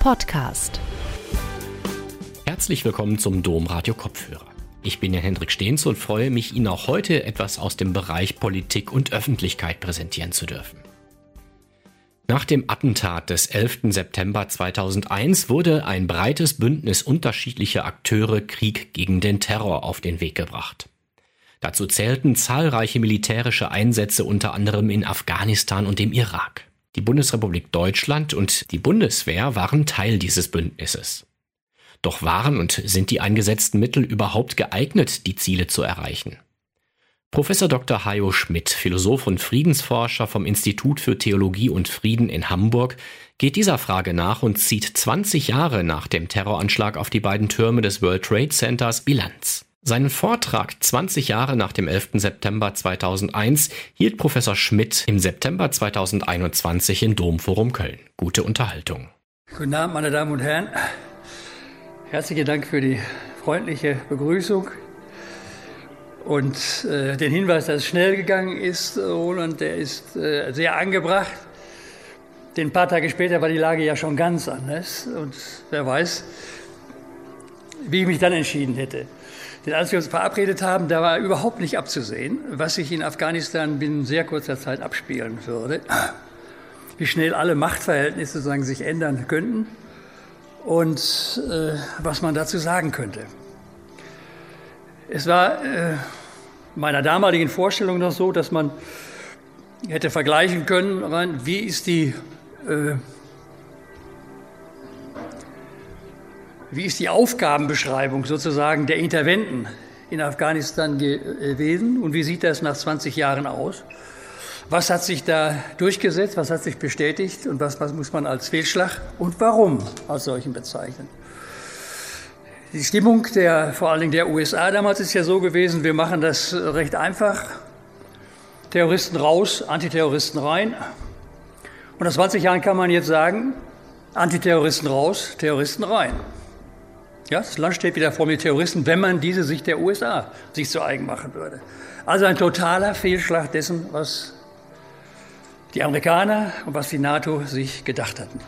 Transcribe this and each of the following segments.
Podcast. Herzlich willkommen zum Domradio Kopfhörer. Ich bin Herr Hendrik Stehns und freue mich, Ihnen auch heute etwas aus dem Bereich Politik und Öffentlichkeit präsentieren zu dürfen. Nach dem Attentat des 11. September 2001 wurde ein breites Bündnis unterschiedlicher Akteure Krieg gegen den Terror auf den Weg gebracht. Dazu zählten zahlreiche militärische Einsätze unter anderem in Afghanistan und dem Irak. Die Bundesrepublik Deutschland und die Bundeswehr waren Teil dieses Bündnisses. Doch waren und sind die eingesetzten Mittel überhaupt geeignet, die Ziele zu erreichen? Professor Dr. Hajo Schmidt, Philosoph und Friedensforscher vom Institut für Theologie und Frieden in Hamburg, geht dieser Frage nach und zieht 20 Jahre nach dem Terroranschlag auf die beiden Türme des World Trade Centers Bilanz. Seinen Vortrag 20 Jahre nach dem 11. September 2001 hielt Professor Schmidt im September 2021 im Domforum Köln. Gute Unterhaltung. Guten Abend, meine Damen und Herren. Herzlichen Dank für die freundliche Begrüßung und äh, den Hinweis, dass es schnell gegangen ist. Roland, der ist äh, sehr angebracht. Denn ein paar Tage später war die Lage ja schon ganz anders. Und wer weiß, wie ich mich dann entschieden hätte. Denn als wir uns verabredet haben, da war überhaupt nicht abzusehen, was sich in Afghanistan binnen sehr kurzer Zeit abspielen würde. Wie schnell alle Machtverhältnisse sozusagen sich ändern könnten und äh, was man dazu sagen könnte. Es war äh, meiner damaligen Vorstellung noch so, dass man hätte vergleichen können, wie ist die äh, wie ist die Aufgabenbeschreibung sozusagen der Interventen in Afghanistan gewesen und wie sieht das nach 20 Jahren aus? Was hat sich da durchgesetzt, was hat sich bestätigt und was, was muss man als Fehlschlag und warum als solchen bezeichnen? Die Stimmung der, vor allen Dingen der USA damals ist ja so gewesen, wir machen das recht einfach. Terroristen raus, Antiterroristen rein. Und nach 20 Jahren kann man jetzt sagen, Antiterroristen raus, Terroristen rein. Ja, das Land steht wieder vor mit Terroristen, wenn man diese Sicht der USA sich zu eigen machen würde. Also ein totaler Fehlschlag dessen, was die Amerikaner und was die NATO sich gedacht hatten.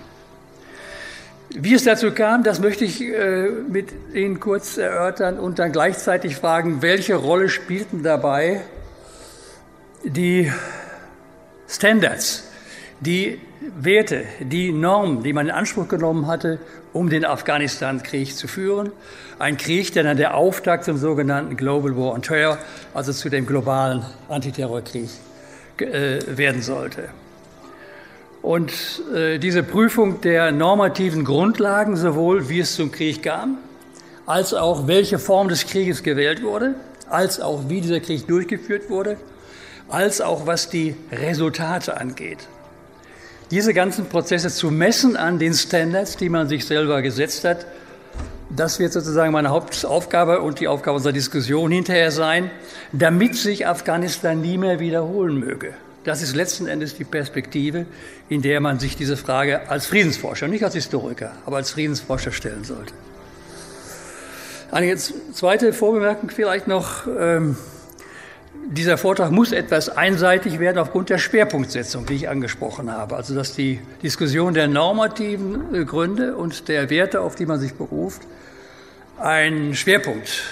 Wie es dazu kam, das möchte ich äh, mit Ihnen kurz erörtern und dann gleichzeitig fragen, welche Rolle spielten dabei die Standards, die Werte, die Normen, die man in Anspruch genommen hatte, um den Afghanistan-Krieg zu führen. Ein Krieg, der dann der Auftakt zum sogenannten Global War on Terror, also zu dem globalen Antiterrorkrieg, äh, werden sollte. Und äh, diese Prüfung der normativen Grundlagen, sowohl wie es zum Krieg kam, als auch welche Form des Krieges gewählt wurde, als auch wie dieser Krieg durchgeführt wurde, als auch was die Resultate angeht diese ganzen Prozesse zu messen an den Standards, die man sich selber gesetzt hat, das wird sozusagen meine Hauptaufgabe und die Aufgabe unserer Diskussion hinterher sein, damit sich Afghanistan nie mehr wiederholen möge. Das ist letzten Endes die Perspektive, in der man sich diese Frage als Friedensforscher, nicht als Historiker, aber als Friedensforscher stellen sollte. Eine zweite Vorbemerkung vielleicht noch. Ähm, dieser Vortrag muss etwas einseitig werden aufgrund der Schwerpunktsetzung, die ich angesprochen habe. Also dass die Diskussion der normativen äh, Gründe und der Werte, auf die man sich beruft, einen Schwerpunkt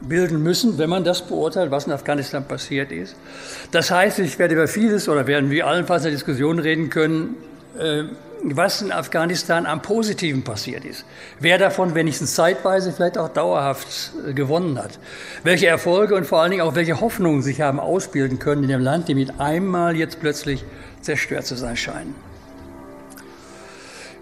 bilden müssen, wenn man das beurteilt, was in Afghanistan passiert ist. Das heißt, ich werde über vieles oder werden wir allenfalls in der Diskussion reden können, äh, was in Afghanistan am Positiven passiert ist. Wer davon wenigstens zeitweise, vielleicht auch dauerhaft äh, gewonnen hat. Welche Erfolge und vor allen Dingen auch welche Hoffnungen sich haben ausbilden können in dem Land, die mit einmal jetzt plötzlich zerstört zu sein scheinen.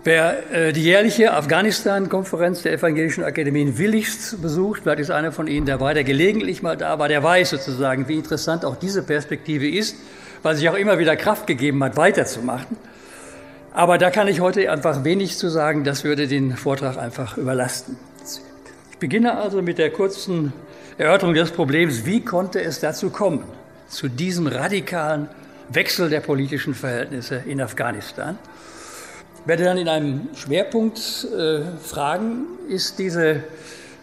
Wer äh, die jährliche Afghanistan-Konferenz der Evangelischen Akademien willigst besucht, vielleicht ist einer von Ihnen dabei, der gelegentlich mal da war, der weiß sozusagen, wie interessant auch diese Perspektive ist, weil sich auch immer wieder Kraft gegeben hat, weiterzumachen. Aber da kann ich heute einfach wenig zu sagen, das würde den Vortrag einfach überlasten. Ich beginne also mit der kurzen Erörterung des Problems, wie konnte es dazu kommen, zu diesem radikalen Wechsel der politischen Verhältnisse in Afghanistan. Ich werde dann in einem Schwerpunkt äh, fragen, ist diese,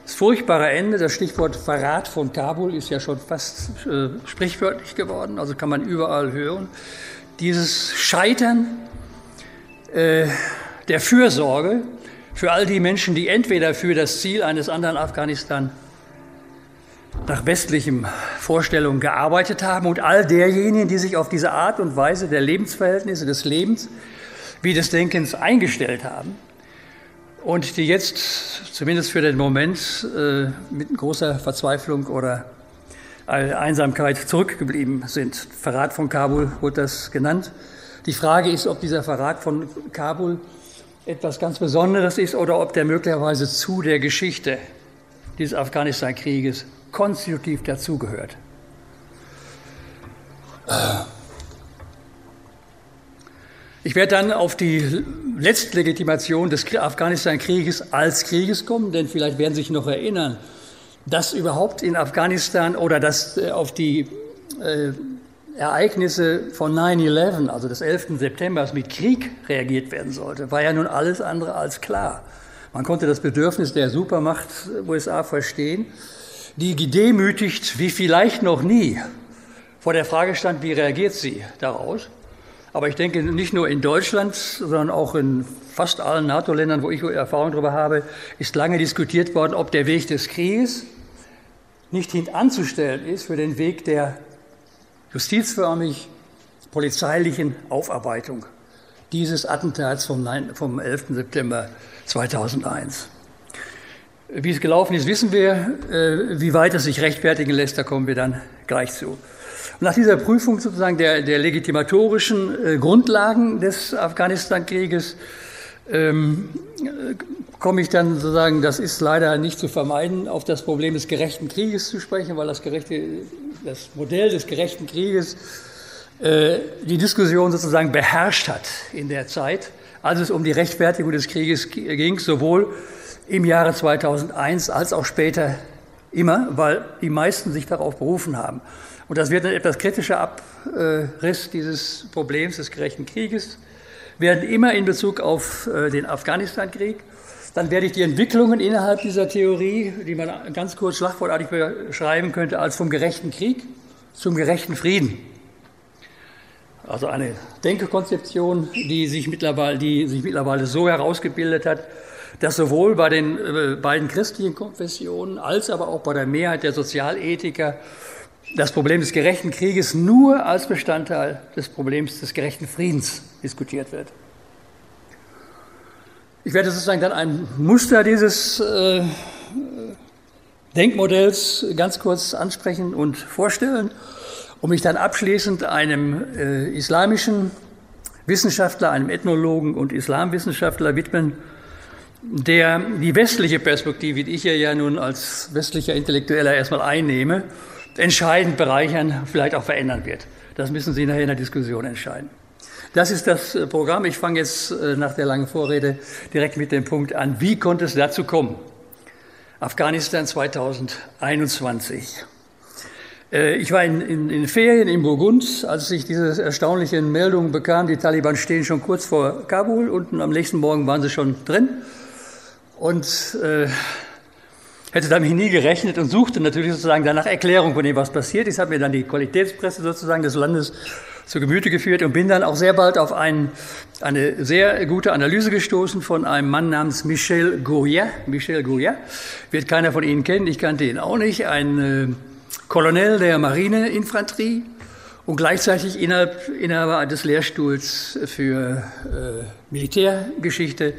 das furchtbare Ende, das Stichwort Verrat von Kabul ist ja schon fast äh, sprichwörtlich geworden, also kann man überall hören, dieses Scheitern äh, der Fürsorge für all die Menschen, die entweder für das Ziel eines anderen Afghanistan nach westlichem Vorstellungen gearbeitet haben und all derjenigen, die sich auf diese Art und Weise der Lebensverhältnisse, des Lebens wie des Denkens eingestellt haben und die jetzt zumindest für den Moment äh, mit großer Verzweiflung oder Einsamkeit zurückgeblieben sind. Verrat von Kabul wurde das genannt. Die Frage ist, ob dieser Verrat von Kabul etwas ganz Besonderes ist oder ob der möglicherweise zu der Geschichte dieses Afghanistan-Krieges konstitutiv dazugehört. Ich werde dann auf die Letztlegitimation des Afghanistan-Krieges als Krieges kommen, denn vielleicht werden Sie sich noch erinnern, dass überhaupt in Afghanistan oder dass äh, auf die äh, Ereignisse von 9-11, also des 11. September, mit Krieg reagiert werden sollte, war ja nun alles andere als klar. Man konnte das Bedürfnis der Supermacht USA verstehen, die gedemütigt wie vielleicht noch nie vor der Frage stand, wie reagiert sie daraus. Aber ich denke, nicht nur in Deutschland, sondern auch in fast allen NATO-Ländern, wo ich Erfahrung darüber habe, ist lange diskutiert worden, ob der Weg des Krieges nicht hintanzustellen ist für den Weg der justizförmig polizeilichen Aufarbeitung dieses Attentats vom, 9, vom 11. September 2001. Wie es gelaufen ist, wissen wir. Äh, wie weit es sich rechtfertigen lässt, da kommen wir dann gleich zu. Nach dieser Prüfung sozusagen der, der legitimatorischen äh, Grundlagen des Afghanistan-Krieges ähm, komme ich dann sozusagen, das ist leider nicht zu vermeiden, auf das Problem des gerechten Krieges zu sprechen, weil das, gerechte, das Modell des gerechten Krieges äh, die Diskussion sozusagen beherrscht hat in der Zeit, als es um die Rechtfertigung des Krieges ging, sowohl im Jahre 2001 als auch später immer, weil die meisten sich darauf berufen haben. Und das wird ein etwas kritischer Abriss dieses Problems des gerechten Krieges, werden immer in Bezug auf äh, den Afghanistan-Krieg. Dann werde ich die Entwicklungen innerhalb dieser Theorie, die man ganz kurz schlagwortartig beschreiben könnte, als vom gerechten Krieg zum gerechten Frieden. Also eine Denkekonzeption, die sich mittlerweile, die sich mittlerweile so herausgebildet hat, dass sowohl bei den äh, beiden christlichen Konfessionen als aber auch bei der Mehrheit der Sozialethiker das Problem des gerechten Krieges nur als Bestandteil des Problems des gerechten Friedens diskutiert wird. Ich werde sozusagen dann ein Muster dieses äh, Denkmodells ganz kurz ansprechen und vorstellen, um mich dann abschließend einem äh, islamischen Wissenschaftler, einem Ethnologen und Islamwissenschaftler widmen, der die westliche Perspektive, die ich ja nun als westlicher Intellektueller erstmal einnehme, entscheidend bereichern, vielleicht auch verändern wird. Das müssen Sie nachher in der Diskussion entscheiden. Das ist das äh, Programm. Ich fange jetzt äh, nach der langen Vorrede direkt mit dem Punkt an. Wie konnte es dazu kommen? Afghanistan 2021. Äh, ich war in, in, in Ferien in Burgund, als ich diese erstaunlichen Meldungen bekam. Die Taliban stehen schon kurz vor Kabul und am nächsten Morgen waren sie schon drin. Und äh, hätte damit nie gerechnet und suchte natürlich sozusagen danach Erklärung von dem, was passiert ist, habe mir dann die Qualitätspresse sozusagen des Landes zu Gemüte geführt und bin dann auch sehr bald auf ein, eine sehr gute Analyse gestoßen von einem Mann namens Michel Goya. Michel Goya wird keiner von Ihnen kennen, ich kannte ihn auch nicht, ein äh, Colonel der Marineinfanterie und gleichzeitig innerhalb, Inhaber des Lehrstuhls für äh, Militärgeschichte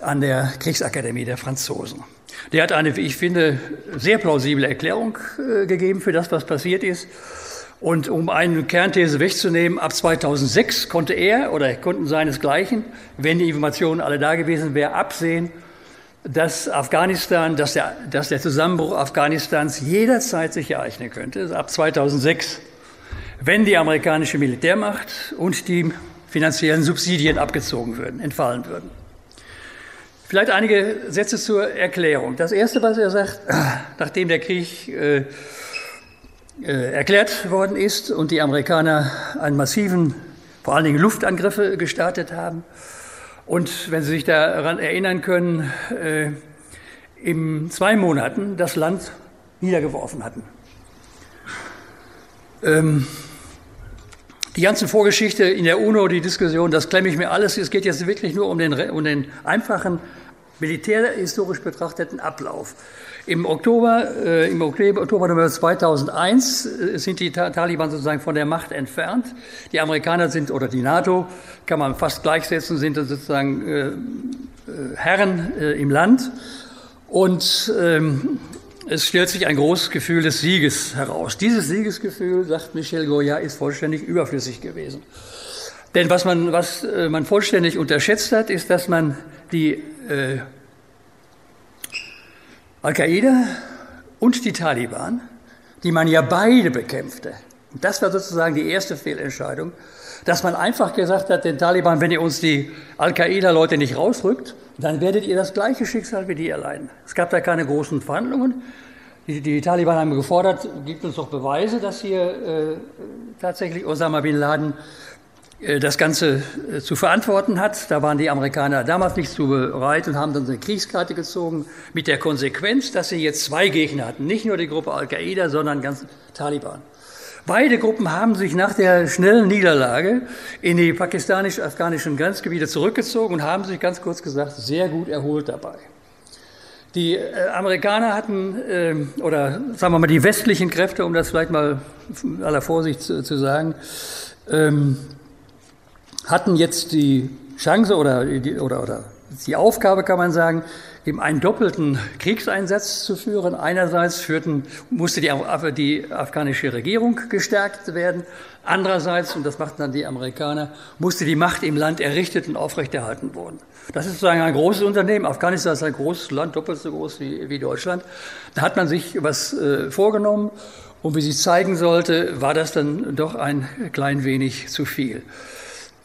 an der Kriegsakademie der Franzosen. Der hat eine, wie ich finde, sehr plausible Erklärung äh, gegeben für das, was passiert ist. Und um eine Kernthese wegzunehmen, ab 2006 konnte er oder konnten seinesgleichen, wenn die Informationen alle da gewesen wären, absehen, dass Afghanistan, dass der, dass der Zusammenbruch Afghanistans jederzeit sich ereignen könnte, also ab 2006, wenn die amerikanische Militärmacht und die finanziellen Subsidien abgezogen würden, entfallen würden. Vielleicht einige Sätze zur Erklärung. Das Erste, was er sagt, nachdem der Krieg äh, äh, erklärt worden ist und die Amerikaner einen massiven, vor allen Dingen Luftangriffe gestartet haben. Und wenn Sie sich daran erinnern können, äh, in zwei Monaten das Land niedergeworfen hatten. Ähm, die ganze Vorgeschichte in der UNO, die Diskussion, das klemme ich mir alles. Es geht jetzt wirklich nur um den, um den einfachen militärhistorisch betrachteten Ablauf. Im Oktober, äh, im Oktober, Oktober 2001 äh, sind die Taliban sozusagen von der Macht entfernt. Die Amerikaner sind, oder die NATO, kann man fast gleichsetzen, sind sozusagen äh, äh Herren äh, im Land. Und ähm, es stellt sich ein großes Gefühl des Sieges heraus. Dieses Siegesgefühl, sagt Michel Goya, ist vollständig überflüssig gewesen. Denn was man, was äh, man vollständig unterschätzt hat, ist, dass man die äh, Al-Qaida und die Taliban, die man ja beide bekämpfte, und das war sozusagen die erste Fehlentscheidung, dass man einfach gesagt hat, den Taliban, wenn ihr uns die Al-Qaida-Leute nicht rausrückt, dann werdet ihr das gleiche Schicksal wie die erleiden. Es gab da keine großen Verhandlungen. Die, die Taliban haben gefordert, gibt uns doch Beweise, dass hier äh, tatsächlich Osama bin Laden äh, das Ganze äh, zu verantworten hat. Da waren die Amerikaner damals nicht zu bereit und haben dann eine Kriegskarte gezogen mit der Konsequenz, dass sie jetzt zwei Gegner hatten. Nicht nur die Gruppe Al-Qaida, sondern ganz Taliban. Beide Gruppen haben sich nach der schnellen Niederlage in die pakistanisch-afghanischen Grenzgebiete zurückgezogen und haben sich ganz kurz gesagt sehr gut erholt dabei. Die äh, Amerikaner hatten, äh, oder sagen wir mal die westlichen Kräfte, um das vielleicht mal aller Vorsicht zu, sagen, ähm, hatten jetzt die Chance oder, oder, oder die Aufgabe, kann man sagen, eben einen doppelten Kriegseinsatz zu führen. Einerseits führten, musste die, die afghanische Regierung gestärkt werden. Andererseits, und das machten dann die Amerikaner, musste die Macht im Land errichtet und aufrechterhalten worden. Das ist sozusagen ein großes Unternehmen. Afghanistan ist ein großes Land, doppelt so groß wie, wie Deutschland. Da hat man sich was äh, vorgenommen und wie sich zeigen sollte, war das dann doch ein klein wenig zu viel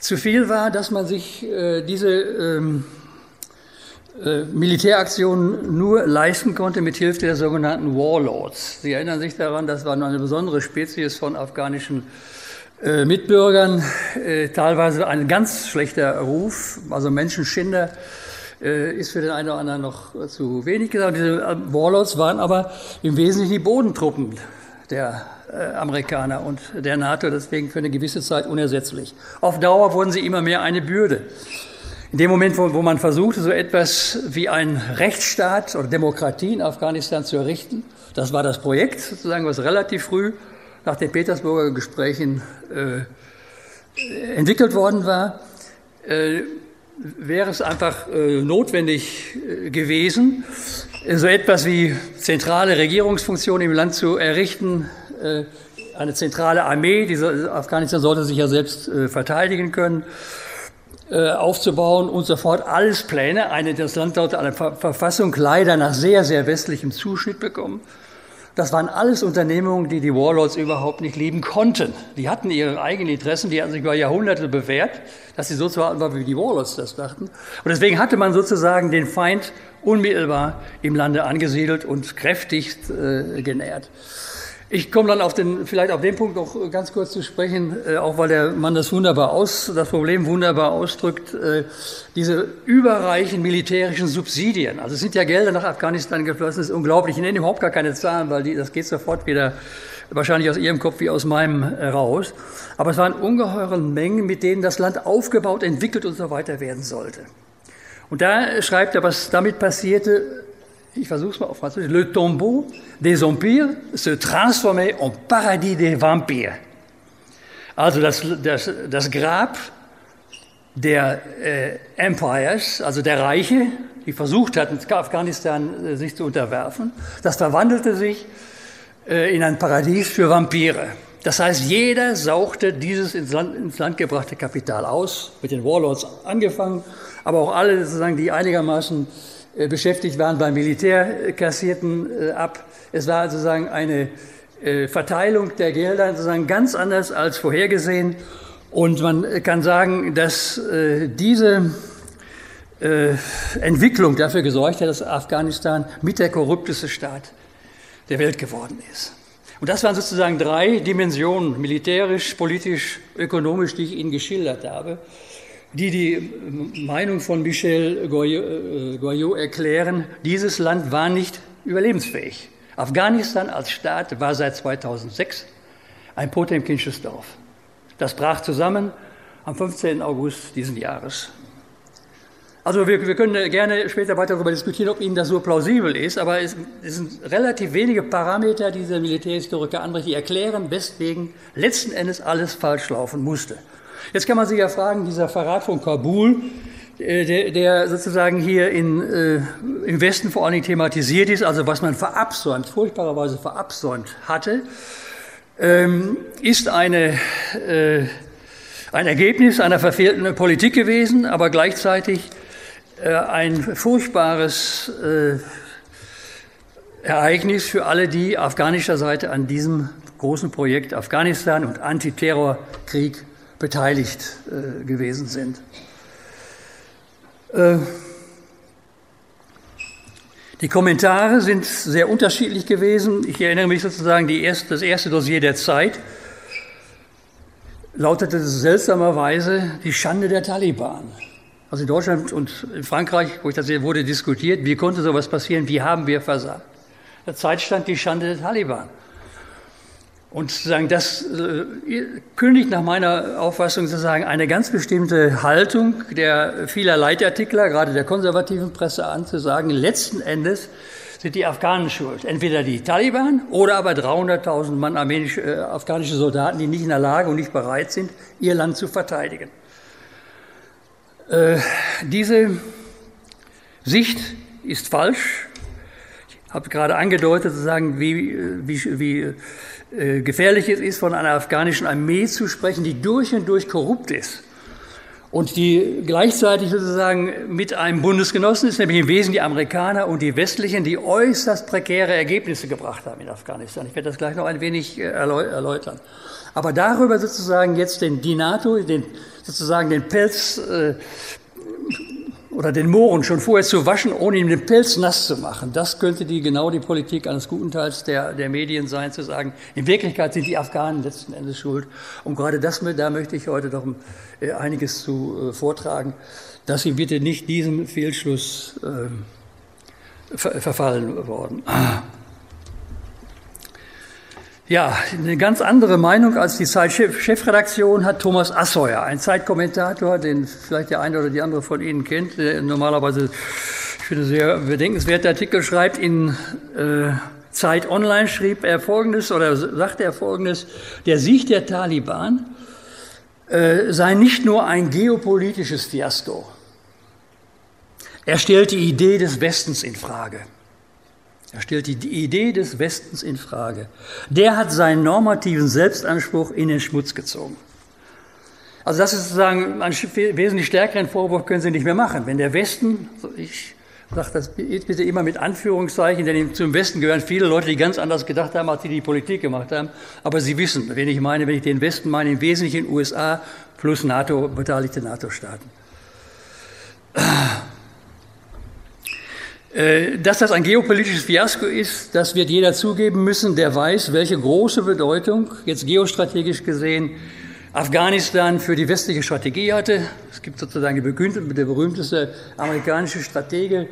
zu viel war, dass man sich äh, diese ähm, äh, Militäraktionen nur leisten konnte mit Hilfe der sogenannten Warlords. Sie erinnern sich daran, das war eine besondere Spezies von afghanischen äh, Mitbürgern, äh, teilweise ein ganz schlechter Ruf, also Menschenschinder äh, ist für den einen oder anderen noch zu wenig gesagt. Diese äh, Warlords waren aber im Wesentlichen die Bodentruppen der äh, Amerikaner und der NATO deswegen für eine gewisse Zeit unersetzlich. Auf Dauer wurden sie immer mehr eine Bürde. In dem Moment, wo, wo man versuchte, so etwas wie ein Rechtsstaat oder Demokratie in Afghanistan zu errichten, das war das Projekt sozusagen, was relativ früh nach den Petersburger Gesprächen äh, entwickelt worden war, äh, wäre es einfach äh, notwendig äh, gewesen, so etwas wie zentrale Regierungsfunktionen im Land zu errichten, äh, eine zentrale Armee, diese Afghanistan sollte sich ja selbst äh, verteidigen können, äh, aufzubauen und sofort alles Pläne. Eine, das Land sollte eine Verfassung leider nach sehr, sehr westlichem Zuschnitt bekommen. Das waren alles Unternehmungen, die die Warlords überhaupt nicht lieben konnten. Die hatten ihre eigenen Interessen, die hatten sich über Jahrhunderte bewährt, dass sie so zu halten war, wie die Warlords das dachten. Und deswegen hatte man sozusagen den Feind unmittelbar im Lande angesiedelt und kräftig äh, genährt. Ich komme dann auf den, vielleicht auf den Punkt noch ganz kurz zu sprechen, äh, auch weil der Mann das wunderbar aus, das Problem wunderbar ausdrückt, äh, diese überreichen militärischen Subsidien. Also es sind ja Gelder nach Afghanistan geflossen, das ist unglaublich. Ich nenne überhaupt gar keine Zahlen, weil die, das geht sofort wieder wahrscheinlich aus Ihrem Kopf wie aus meinem äh, raus. Aber es waren ungeheure Mengen, mit denen das Land aufgebaut, entwickelt und so weiter werden sollte. Und da schreibt er, was damit passierte, ich versuche es mal auf Französisch, le tombeau des empires se transformait en paradis des vampires. Also das, das, das Grab der äh, Empires, also der Reiche, die versucht hatten, Afghanistan äh, sich zu unterwerfen, das verwandelte sich äh, in ein Paradies für Vampire. Das heißt, jeder sauchte dieses ins Land, ins Land gebrachte Kapital aus, mit den Warlords angefangen, aber auch alle sozusagen, die einigermaßen beschäftigt waren beim Militär, äh, kassierten äh, ab. Es war sozusagen eine Verteilung der Gelder sozusagen ganz anders als vorhergesehen. Und man kann sagen, dass diese Entwicklung dafür gesorgt hat, dass Afghanistan mit der korrupteste Staat der Welt geworden ist. Und das waren sozusagen drei Dimensionen, militärisch, politisch, ökonomisch, die ich Ihnen geschildert habe die die Meinung von Michel Goyot äh, erklären, dieses Land war nicht überlebensfähig. Afghanistan als Staat war seit 2006 ein Potemkinsches Dorf. Das brach zusammen am 15. August diesen Jahres. Also wir, wir, können gerne später weiter darüber diskutieren, ob Ihnen das so plausibel ist, aber es, es sind relativ wenige Parameter, die dieser Militärhistoriker anbringt, die erklären, weswegen letzten Endes alles falsch laufen musste. Jetzt kann man sich ja fragen, dieser Verrat von Kabul, äh, der, der sozusagen hier in, äh, im Westen vor allen Dingen thematisiert ist, also was man verabsäumt, furchtbarerweise verabsäumt hatte, ähm, ist eine, äh, ein Ergebnis einer verfehlten Politik gewesen, aber gleichzeitig äh, ein furchtbares äh, Ereignis für alle, die afghanischer Seite an diesem großen Projekt Afghanistan und Antiterrorkrieg beteiligt äh, gewesen sind. Die Kommentare sind sehr unterschiedlich gewesen. Ich erinnere mich sozusagen, erste, das erste Dossier der Zeit lautete seltsamerweise die Schande der Taliban. Also in Deutschland und in Frankreich, wo ich das sehe, wurde diskutiert, wie konnte sowas passieren, wie haben wir versagt. Der Zeit stand die Schande der Taliban. Und sozusagen das äh, kündigt nach meiner Auffassung sozusagen eine ganz bestimmte Haltung der vieler Leitartikler, gerade der konservativen Presse an, zu sagen, letzten Endes sind die Afghanen schuld. Entweder die Taliban oder aber 300.000 Mann armenische, äh, afghanische Soldaten, die nicht in der Lage und nicht bereit sind, ihr Land zu verteidigen. Äh, diese Sicht ist falsch. Habe gerade angedeutet, zu sagen, wie, wie, wie äh, gefährlich es ist, von einer afghanischen Armee zu sprechen, die durch und durch korrupt ist und die gleichzeitig sozusagen mit einem Bundesgenossen ist, nämlich im Wesentlichen die Amerikaner und die Westlichen, die äußerst prekäre Ergebnisse gebracht haben in Afghanistan. Ich werde das gleich noch ein wenig äh, erläutern. Aber darüber sozusagen jetzt den, die NATO, den, sozusagen den Pelz äh, oder den Mohren schon vorher zu waschen, ohne ihm den Pelz nass zu machen, das könnte die, genau die Politik eines guten Teils der, der Medien sein, zu sagen, in Wirklichkeit sind die Afghanen letzten Endes schuld. Und gerade das, da möchte ich heute noch äh, einiges zu äh, vortragen, dass Sie bitte nicht diesem Fehlschluss äh, verfallen worden. Ja, eine ganz andere Meinung als die Zeit-Chefredaktion hat Thomas Asseuer, ein Zeitkommentator, den vielleicht der eine oder die andere von Ihnen kennt, der normalerweise, ich finde, sehr bedenkenswerte Artikel schreibt. In äh, Zeit Online schrieb er Folgendes oder sagte er Folgendes, der Sieg der Taliban äh, sei nicht nur ein geopolitisches Fiasko. Er stellt die Idee des Westens in Frage. Er stellt die Idee des Westens in Frage. Der hat seinen normativen Selbstanspruch in den Schmutz gezogen. Also das ist sozusagen ein wesentlich stärkeren Vorwurf können Sie nicht mehr machen. Wenn der Westen, ich sage das bitte immer mit Anführungszeichen, denn zum Westen gehören viele Leute, die ganz anders gedacht haben, als die die Politik gemacht haben. Aber Sie wissen, wen ich meine, wenn ich den Westen meine, im Wesentlichen USA plus NATO, beteiligte NATO-Staaten. Äh, dass das ein geopolitisches Fiasko ist, das wird jeder zugeben müssen, der weiß, welche große Bedeutung, jetzt geostrategisch gesehen, Afghanistan für die westliche Strategie hatte. Es gibt sozusagen der berühmteste amerikanische Stratege,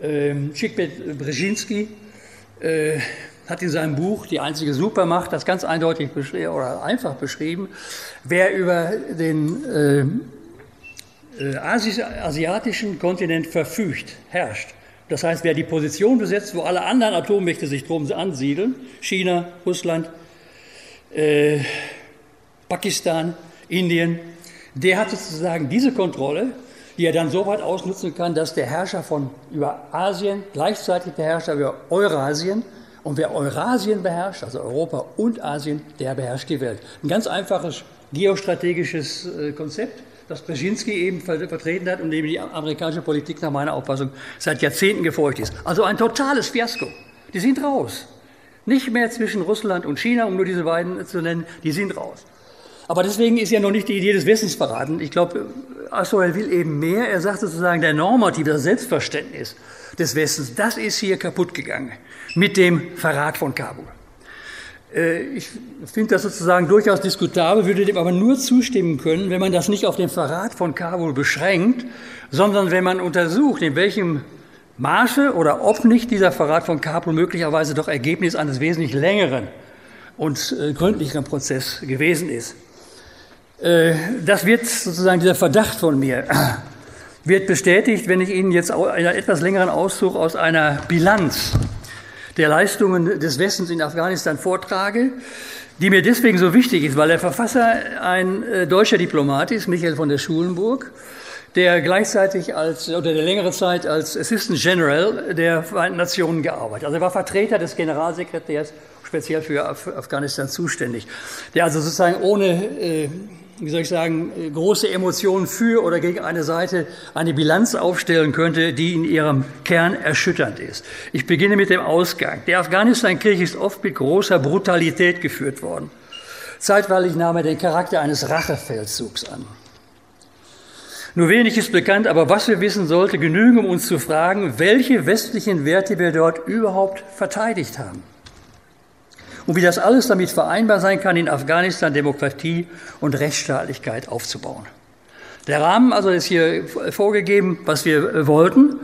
äh, Chikmet Brzezinski, hat in seinem Buch Die einzige Supermacht das ganz eindeutig oder einfach beschrieben, wer über den äh, äh asiatischen Kontinent verfügt, herrscht das heißt, wer die Position besetzt, wo alle anderen Atommächte sich drum ansiedeln, China, Russland, äh, Pakistan, Indien, der hat sozusagen diese Kontrolle, die er dann so weit ausnutzen kann, dass der Herrscher von über Asien gleichzeitig der Herrscher über Eurasien und wer Eurasien beherrscht, also Europa und Asien, der beherrscht die Welt. Ein ganz einfaches geostrategisches äh, Konzept das Brzezinski eben vertreten hat und dem die amerikanische Politik nach meiner Auffassung seit Jahrzehnten gefolgt ist. Also ein totales Fiasko. Die sind raus. Nicht mehr zwischen Russland und China, um nur diese beiden zu nennen, die sind raus. Aber deswegen ist ja noch nicht die Idee des Wissens verraten. Ich glaube, Assoel will eben mehr. Er sagt sozusagen, der Normativ, das Selbstverständnis des Westens, das ist hier kaputt gegangen mit dem Verrat von Kabul. Äh, ich finde das sozusagen durchaus diskutabel, würde dem aber nur zustimmen können, wenn man das nicht auf den Verrat von Kabul beschränkt, sondern wenn man untersucht, in welchem Maße oder ob nicht dieser Verrat von Kabul möglicherweise doch Ergebnis eines wesentlich längeren und äh, gründlicheren Prozesses gewesen ist. Äh, das wird sozusagen dieser Verdacht von mir wird bestätigt, wenn ich Ihnen jetzt einen etwas längeren Auszug aus einer Bilanz der Leistungen des Westens in Afghanistan vortrage, die mir deswegen so wichtig ist, weil der Verfasser ein äh, deutscher Diplomat ist, Michael von der Schulenburg, der gleichzeitig als, oder der längere Zeit als Assistant General der Vereinten Nationen gearbeitet. Also er war Vertreter des Generalsekretärs speziell für Afghanistan zuständig, der also sozusagen ohne äh, wie soll ich sagen, große Emotionen für oder gegen eine Seite eine Bilanz aufstellen könnte, die in ihrem Kern erschütternd ist. Ich beginne mit dem Ausgang. Der Afghanistan-Krieg ist oft mit großer Brutalität geführt worden. Zeitweilig nahm er den Charakter eines Rachefeldzugs an. Nur wenig ist bekannt, aber was wir wissen sollte genügen, um uns zu fragen, welche westlichen Werte wir dort überhaupt verteidigt haben und wie das alles damit vereinbar sein kann, in Afghanistan Demokratie und Rechtsstaatlichkeit aufzubauen. Der Rahmen also ist hier vorgegeben, was wir wollten,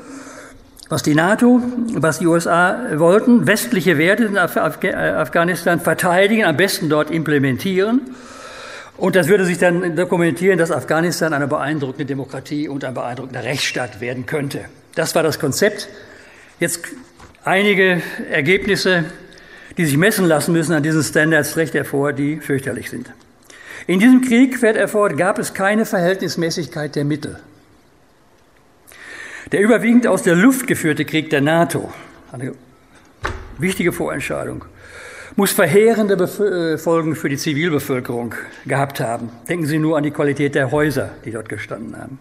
was die NATO, was die USA wollten, westliche Werte in Afghanistan verteidigen, am besten dort implementieren. Und das würde sich dann dokumentieren, dass Afghanistan eine beeindruckende Demokratie und ein beeindruckender Rechtsstaat werden könnte. Das war das Konzept. Jetzt einige Ergebnisse die sich messen lassen müssen an diesen Standards recht hervor, die fürchterlich sind. In diesem Krieg, fährt er fort, gab es keine Verhältnismäßigkeit der Mittel. Der überwiegend aus der Luft geführte Krieg der NATO, eine wichtige Vorentscheidung, muss verheerende äh, Folgen für die Zivilbevölkerung gehabt haben. Denken Sie nur an die Qualität der Häuser, die dort gestanden haben.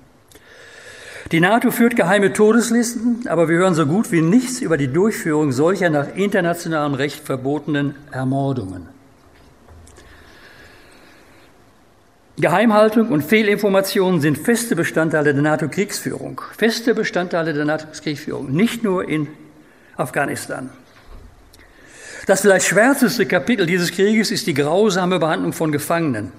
Die NATO führt geheime Todeslisten, aber wir hören so gut wie nichts über die Durchführung solcher nach internationalem Recht verbotenen Ermordungen. Geheimhaltung und Fehlinformationen sind feste Bestandteile der NATO-Kriegsführung. Feste Bestandteile der NATO-Kriegsführung, nicht nur in Afghanistan. Das vielleicht schwärzeste Kapitel dieses Krieges ist die grausame Behandlung von Gefangenen.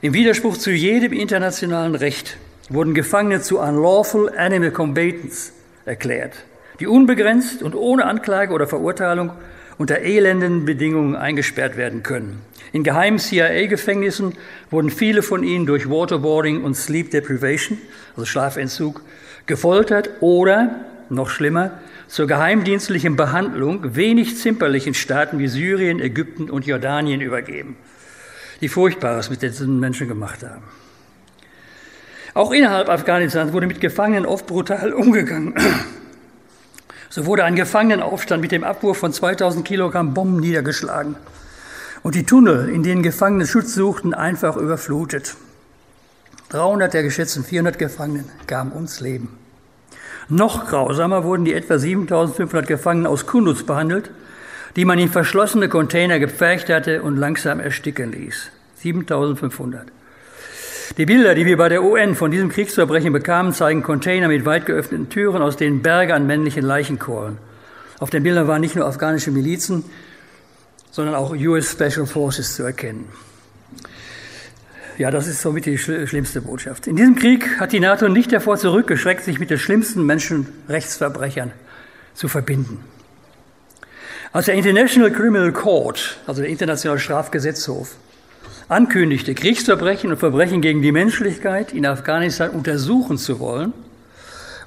Im Widerspruch zu jedem internationalen Recht wurden Gefangene zu unlawful animal combatants erklärt, die unbegrenzt und ohne Anklage oder Verurteilung unter elenden Bedingungen eingesperrt werden können. In geheimen CIA-Gefängnissen wurden viele von ihnen durch Waterboarding und Sleep Deprivation, also Schlafentzug, gefoltert oder, noch schlimmer, zur geheimdienstlichen Behandlung wenig zimperlichen Staaten wie Syrien, Ägypten und Jordanien übergeben, die Furchtbares mit diesen Menschen gemacht haben. Auch innerhalb Afghanistans wurde mit Gefangenen oft brutal umgegangen. So wurde ein Gefangenenaufstand mit dem Abwurf von 2000 Kilogramm Bomben niedergeschlagen und die Tunnel, in denen Gefangene Schutz suchten, einfach überflutet. 300 der geschätzten 400 Gefangenen kamen ums Leben. Noch grausamer wurden die etwa 7500 Gefangenen aus Kunduz behandelt, die man in verschlossene Container gepfercht hatte und langsam ersticken ließ. 7500. Die Bilder, die wir bei der UN von diesem Kriegsverbrechen bekamen, zeigen Container mit weit geöffneten Türen, aus denen Berge an männlichen Leichen kohlen. Auf den Bildern waren nicht nur afghanische Milizen, sondern auch US Special Forces zu erkennen. Ja, das ist somit die schlimmste Botschaft. In diesem Krieg hat die NATO nicht davor zurückgeschreckt, sich mit den schlimmsten Menschenrechtsverbrechern zu verbinden. Als der International Criminal Court, also der Internationale Strafgesetzhof, ankündigte, Kriegsverbrechen und Verbrechen gegen die Menschlichkeit in Afghanistan untersuchen zu wollen,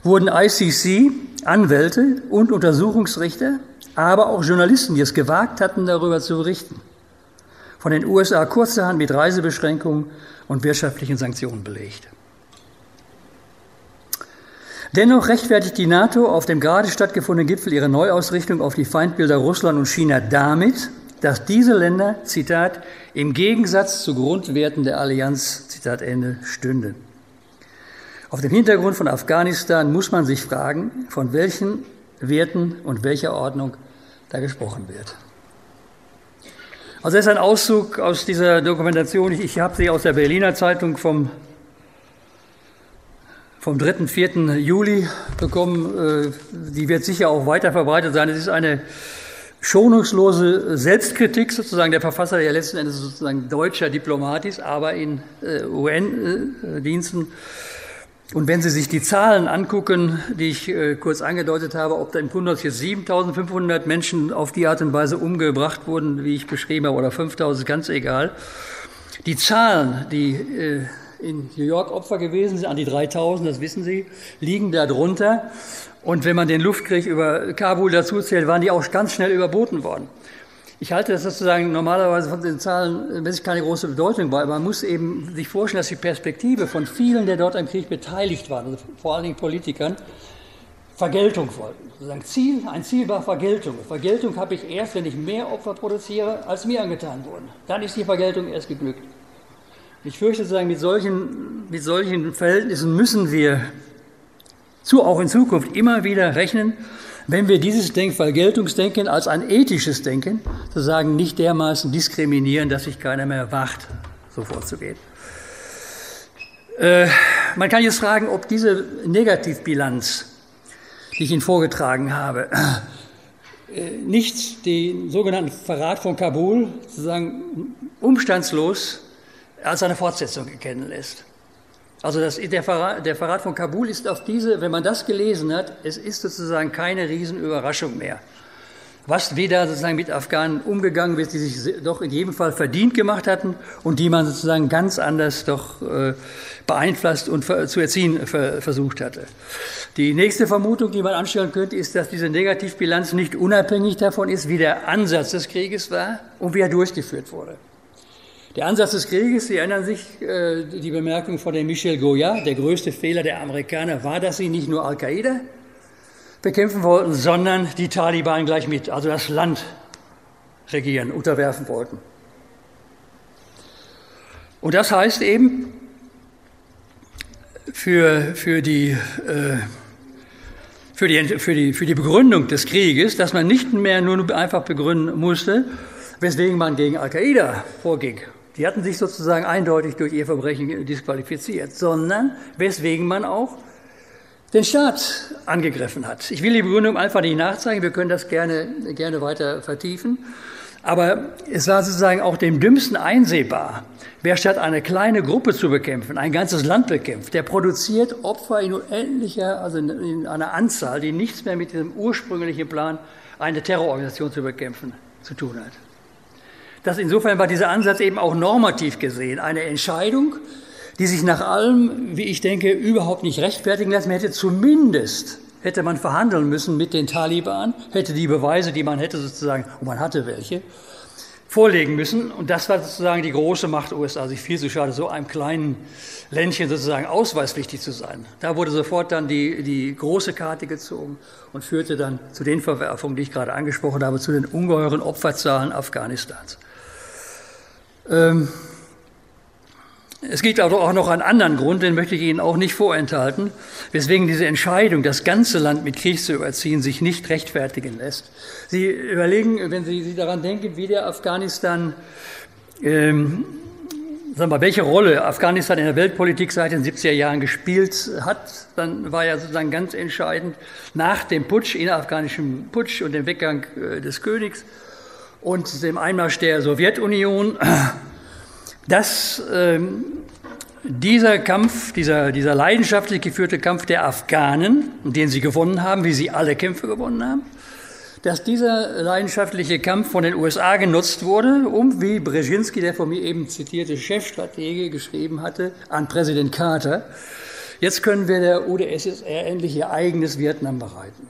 wurden ICC, Anwälte und Untersuchungsrichter, aber auch Journalisten, die es gewagt hatten, darüber zu berichten, von den USA kurzerhand mit Reisebeschränkungen und wirtschaftlichen Sanktionen belegt. Dennoch rechtfertigt die NATO auf dem gerade stattgefundenen Gipfel ihre Neuausrichtung auf die Feindbilder Russland und China damit, dass diese Länder, Zitat, im Gegensatz zu Grundwerten der Allianz, Zitat Ende, stünden. Auf dem Hintergrund von Afghanistan muss man sich fragen, von welchen Werten und welcher Ordnung da gesprochen wird. Also das ist ein Auszug aus dieser Dokumentation. Ich, ich habe sie aus der Berliner Zeitung vom, vom 3. 4. Juli bekommen. Äh, die wird sicher auch weiter verbreitet sein. Es ist eine schonungslose Selbstkritik sozusagen der Verfasser, der letzten Endes sozusagen deutscher Diplomat ist, aber in äh, UN-Diensten. Und wenn Sie sich die Zahlen angucken, die ich äh, kurz angedeutet habe, ob da im Kundus jetzt 7500 Menschen auf die Art und Weise umgebracht wurden, wie ich beschrieben habe, oder 5000, ganz egal. Die Zahlen, die äh, in New York Opfer gewesen sind, an die 3000, das wissen Sie, liegen da drunter. Und wenn man den Luftkrieg über Kabul dazu zählt, waren die auch ganz schnell überboten worden. Ich halte das sozusagen normalerweise von den Zahlen sich keine große Bedeutung bei. Man muss eben sich vorstellen, dass die Perspektive von vielen, der dort am Krieg beteiligt waren, also vor allen Dingen Politikern, Vergeltung wollten. Sozusagen Ziel, ein Ziel war Vergeltung. Vergeltung habe ich erst, wenn ich mehr Opfer produziere, als mir angetan wurden. Dann ist die Vergeltung erst geglückt. Ich fürchte sozusagen, mit solchen, mit solchen Verhältnissen müssen wir zu, auch in Zukunft immer wieder rechnen, wenn wir dieses Denkvergeltungsdenken als ein ethisches Denken sozusagen nicht dermaßen diskriminieren, dass sich keiner mehr wagt, so vorzugehen. Äh, man kann jetzt fragen, ob diese Negativbilanz, die ich Ihnen vorgetragen habe, äh, nicht den sogenannten Verrat von Kabul sozusagen umstandslos als eine Fortsetzung erkennen lässt. Also das, der, Verrat, der Verrat von Kabul ist auf diese, wenn man das gelesen hat, es ist sozusagen keine Riesenüberraschung mehr. Was wieder sozusagen mit Afghanen umgegangen wird, die sich doch in jedem Fall verdient gemacht hatten und die man sozusagen ganz anders doch äh, beeinflusst und zu erziehen versucht hatte. Die nächste Vermutung, die man anstellen könnte, ist, dass diese Negativbilanz nicht unabhängig davon ist, wie der Ansatz des Krieges war und wie er durchgeführt wurde. Der Ansatz des Krieges, Sie erinnern sich, äh, die Bemerkung von dem Michel Goya, der größte Fehler der Amerikaner war, dass sie nicht nur Al-Qaida bekämpfen wollten, sondern die Taliban gleich mit, also das Land regieren, unterwerfen wollten. Und das heißt eben, für, für, die, äh, für, die, für, die, für die Begründung des Krieges, dass man nicht mehr nur einfach begründen musste, weswegen man gegen Al-Qaida vorging die hatten sich sozusagen eindeutig durch ihr Verbrechen disqualifiziert, sondern weswegen man auch den Staat angegriffen hat. Ich will die Begründung einfach nicht nachzeigen, wir können das gerne, gerne weiter vertiefen. Aber es war sozusagen auch dem Dümmsten einsehbar, wer statt eine kleine Gruppe zu bekämpfen, ein ganzes Land bekämpft, der produziert Opfer in unendlicher, also in einer Anzahl, die nichts mehr mit diesem ursprünglichen Plan, eine Terrororganisation zu bekämpfen, zu tun hat. Das insofern war dieser Ansatz eben auch normativ gesehen eine Entscheidung, die sich nach allem, wie ich denke, überhaupt nicht rechtfertigen lässt. Man hätte zumindest hätte man verhandeln müssen mit den Taliban, hätte die Beweise, die man hätte sozusagen, und man hatte welche, vorlegen müssen. Und das war sozusagen die große Macht USA, sich viel zu schade, so einem kleinen Ländchen sozusagen ausweispflichtig zu sein. Da wurde sofort dann die, die große Karte gezogen und führte dann zu den Verwerfungen, die ich gerade angesprochen habe, zu den ungeheuren Opferzahlen Afghanistans. Ähm, es gibt aber auch noch einen anderen Grund, den möchte ich Ihnen auch nicht vorenthalten, weswegen diese Entscheidung, das ganze Land mit Krieg zu überziehen, sich nicht rechtfertigen lässt. Sie überlegen, wenn Sie, daran denken, wie der Afghanistan, ähm, sagen wir, welche Rolle Afghanistan in der Weltpolitik seit den 70er Jahren gespielt hat, dann war ja sozusagen ganz entscheidend nach dem Putsch, innerafghanischen Putsch und dem Weggang äh, des Königs und dem Einmarsch der Sowjetunion, dass ähm, dieser Kampf, dieser, dieser leidenschaftlich geführte Kampf der Afghanen, den sie gewonnen haben, wie sie alle Kämpfe gewonnen haben, dass dieser leidenschaftliche Kampf von den USA genutzt wurde, um, wie Brzezinski, der von mir eben zitierte Chefstratege, geschrieben hatte, an Präsident Carter, jetzt können wir der UdSSR endlich ihr eigenes Vietnam bereiten.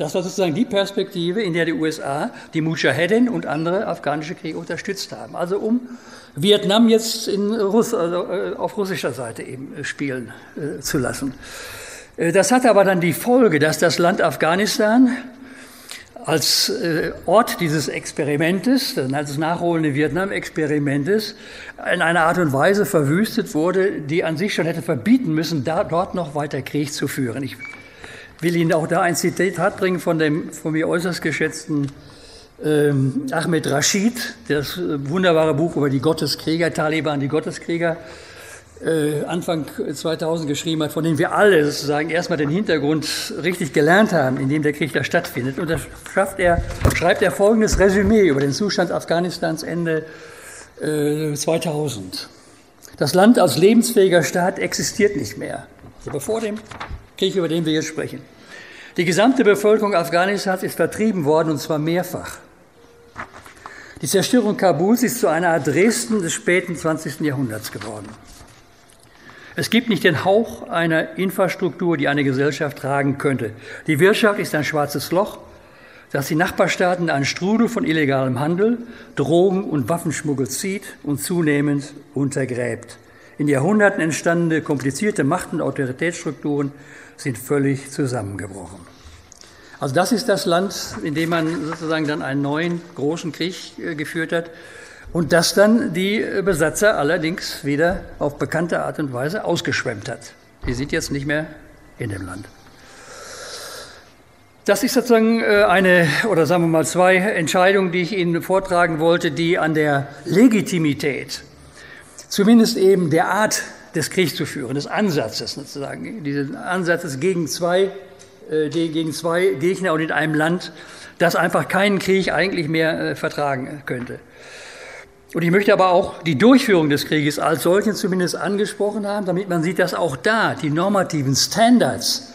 Das war sozusagen die Perspektive, in der die USA die Mujahedin und andere afghanische Kriege unterstützt haben. Also um Vietnam jetzt Russ, also äh, auf russischer Seite eben äh, spielen äh, zu lassen. Äh, das hatte aber dann die Folge, dass das Land Afghanistan als äh, Ort dieses Experimentes, als nachholende Vietnam-Experimentes, in einer Art und Weise verwüstet wurde, die an sich schon hätte verbieten müssen, da, dort noch weiter Krieg zu führen. Ich will Ihnen auch da ein Zitat bringen von dem von mir äußerst geschätzten ähm, Ahmed Rashid, das äh, wunderbare Buch über die Gotteskrieger, Taliban, die Gotteskrieger, äh, Anfang 2000 geschrieben hat, von dem wir alle sozusagen erstmal den Hintergrund richtig gelernt haben, in dem der Krieg da stattfindet. Und da er, schreibt er folgendes Resümee über den Zustand Afghanistans Ende äh, 2000. Das Land als lebensfähiger Staat existiert nicht mehr. Also bevor dem Krieg, über den wir jetzt sprechen. Die gesamte Bevölkerung Afghanistans ist vertrieben worden, und zwar mehrfach. Die Zerstörung Kabuls ist zu einer Art Dresden des späten 20. Jahrhunderts geworden. Es gibt nicht den Hauch einer Infrastruktur, die eine Gesellschaft tragen könnte. Die Wirtschaft ist ein schwarzes Loch, das die Nachbarstaaten einen Strudel von illegalem Handel, Drogen- und Waffenschmuggel zieht und zunehmend untergräbt. In Jahrhunderten entstandene komplizierte Macht- und Autoritätsstrukturen sind völlig zusammengebrochen. Also das ist das Land, in dem man sozusagen dann einen neuen großen Krieg äh, geführt hat und das dann die Besatzer allerdings wieder auf bekannte Art und Weise ausgeschwemmt hat. Die sind jetzt nicht mehr in dem Land. Das ist sozusagen äh, eine, oder sagen wir mal zwei Entscheidungen, die ich Ihnen vortragen wollte, die an der Legitimität, zumindest eben der Art des Kriegs zu führen, des Ansatzes sozusagen, dieses Ansatzes gegen zwei äh, gegen zwei Gegner und in einem Land, das einfach keinen Krieg eigentlich mehr äh, vertragen könnte. Und ich möchte aber auch die Durchführung des Krieges als solchen zumindest angesprochen haben, damit man sieht, dass auch da die normativen Standards,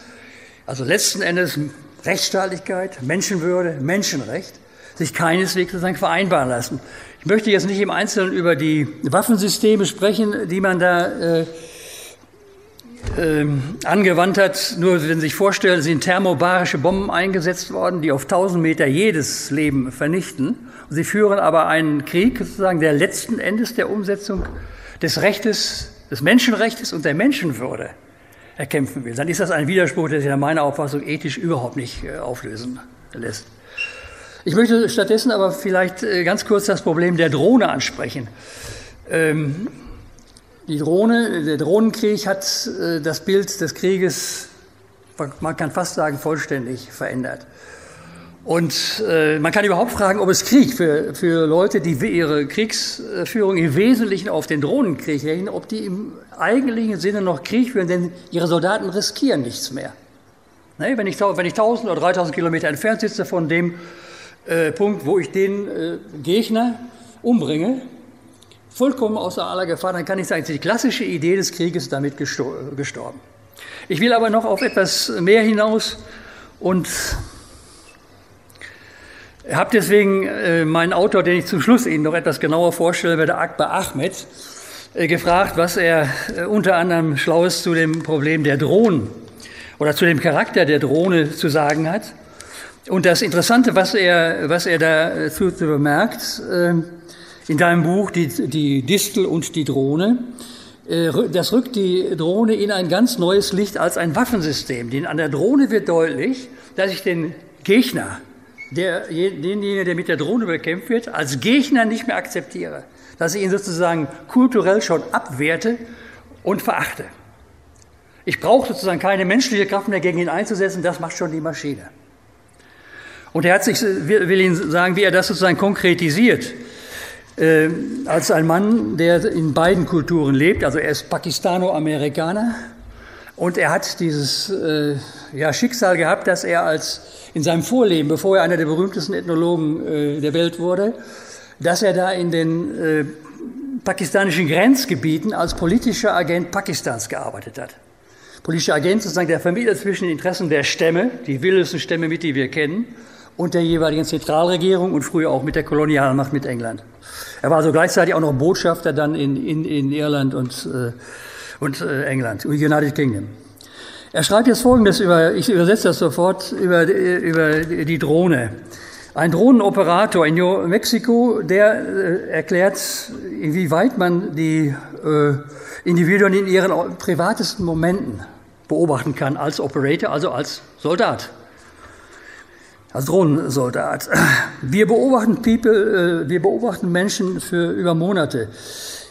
also letzten Endes Rechtsstaatlichkeit, Menschenwürde, Menschenrecht, sich keineswegs sozusagen vereinbaren lassen. Ich möchte jetzt nicht im Einzelnen über die Waffensysteme sprechen, die man da äh, ähm, angewandt hat. Nur wenn Sie sich vorstellen, sind thermobarische Bomben eingesetzt worden, die auf 1000 Meter jedes Leben vernichten. Sie führen aber einen Krieg, sozusagen, der letzten Endes der Umsetzung des Rechtes, des Menschenrechts und der Menschenwürde erkämpfen will. Dann ist das ein Widerspruch, der sich nach meiner Auffassung ethisch überhaupt nicht äh, auflösen lässt. Ich möchte stattdessen aber vielleicht äh, ganz kurz das Problem der Drohne ansprechen. Ähm, die Drohne, der Drohnenkrieg hat äh, das Bild des Krieges, man kann fast sagen, vollständig verändert. Und äh, man kann überhaupt fragen, ob es Krieg für, für Leute, die ihre Kriegsführung im Wesentlichen auf den Drohnenkrieg rechnen, ob die im eigentlichen Sinne noch Krieg führen, denn ihre Soldaten riskieren nichts mehr. Ne? Wenn, ich, wenn ich 1000 oder 3000 Kilometer entfernt sitze von dem äh, Punkt, wo ich den äh, Gegner umbringe, vollkommen außer aller Gefahr, dann kann ich sagen, die klassische Idee des Krieges damit gestorben. Ich will aber noch auf etwas mehr hinaus und habe deswegen äh, meinen Autor, den ich zum Schluss Ihnen noch etwas genauer vorstellen werde, Akbar Ahmed, äh, gefragt, was er äh, unter anderem Schlaues zu dem Problem der Drohnen oder zu dem Charakter der Drohne zu sagen hat. Und das Interessante, was er, was er dazu bemerkt, äh, in deinem Buch die, die Distel und die Drohne. Äh, das rückt die Drohne in ein ganz neues Licht als ein Waffensystem. Denn an der Drohne wird deutlich, dass ich den Gegner, der, denjenigen, der mit der Drohne bekämpft wird, als Gegner nicht mehr akzeptiere. Dass ich ihn sozusagen kulturell schon abwerte und verachte. Ich brauche sozusagen keine menschliche Kraft mehr gegen ihn einzusetzen, das macht schon die Maschine. Und er hat sich, will Ihnen sagen, wie er das sozusagen konkretisiert äh, als ein Mann, der in beiden Kulturen lebt. Also er ist Pakistano-Amerikaner und er hat dieses äh, ja, Schicksal gehabt, dass er als in seinem Vorleben, bevor er einer der berühmtesten Ethnologen äh, der Welt wurde, dass er da in den äh, pakistanischen Grenzgebieten als politischer Agent Pakistans gearbeitet hat. Politischer Agent sozusagen der Vermittler zwischen den Interessen der Stämme, die wildesten Stämme mit, die wir kennen, und der jeweiligen Zentralregierung und früher auch mit der Kolonialmacht mit England. Er war also gleichzeitig auch noch Botschafter dann in, in, in Irland und, äh, und äh, England, United Kingdom. Er schreibt jetzt Folgendes über, ich übersetze das sofort, über, über die Drohne. Ein Drohnenoperator in New Mexico, der äh, erklärt, inwieweit man die äh, Individuen in ihren privatesten Momenten beobachten kann als Operator, also als Soldat als Drohnensoldat. Wir beobachten People, äh, wir beobachten Menschen für über Monate.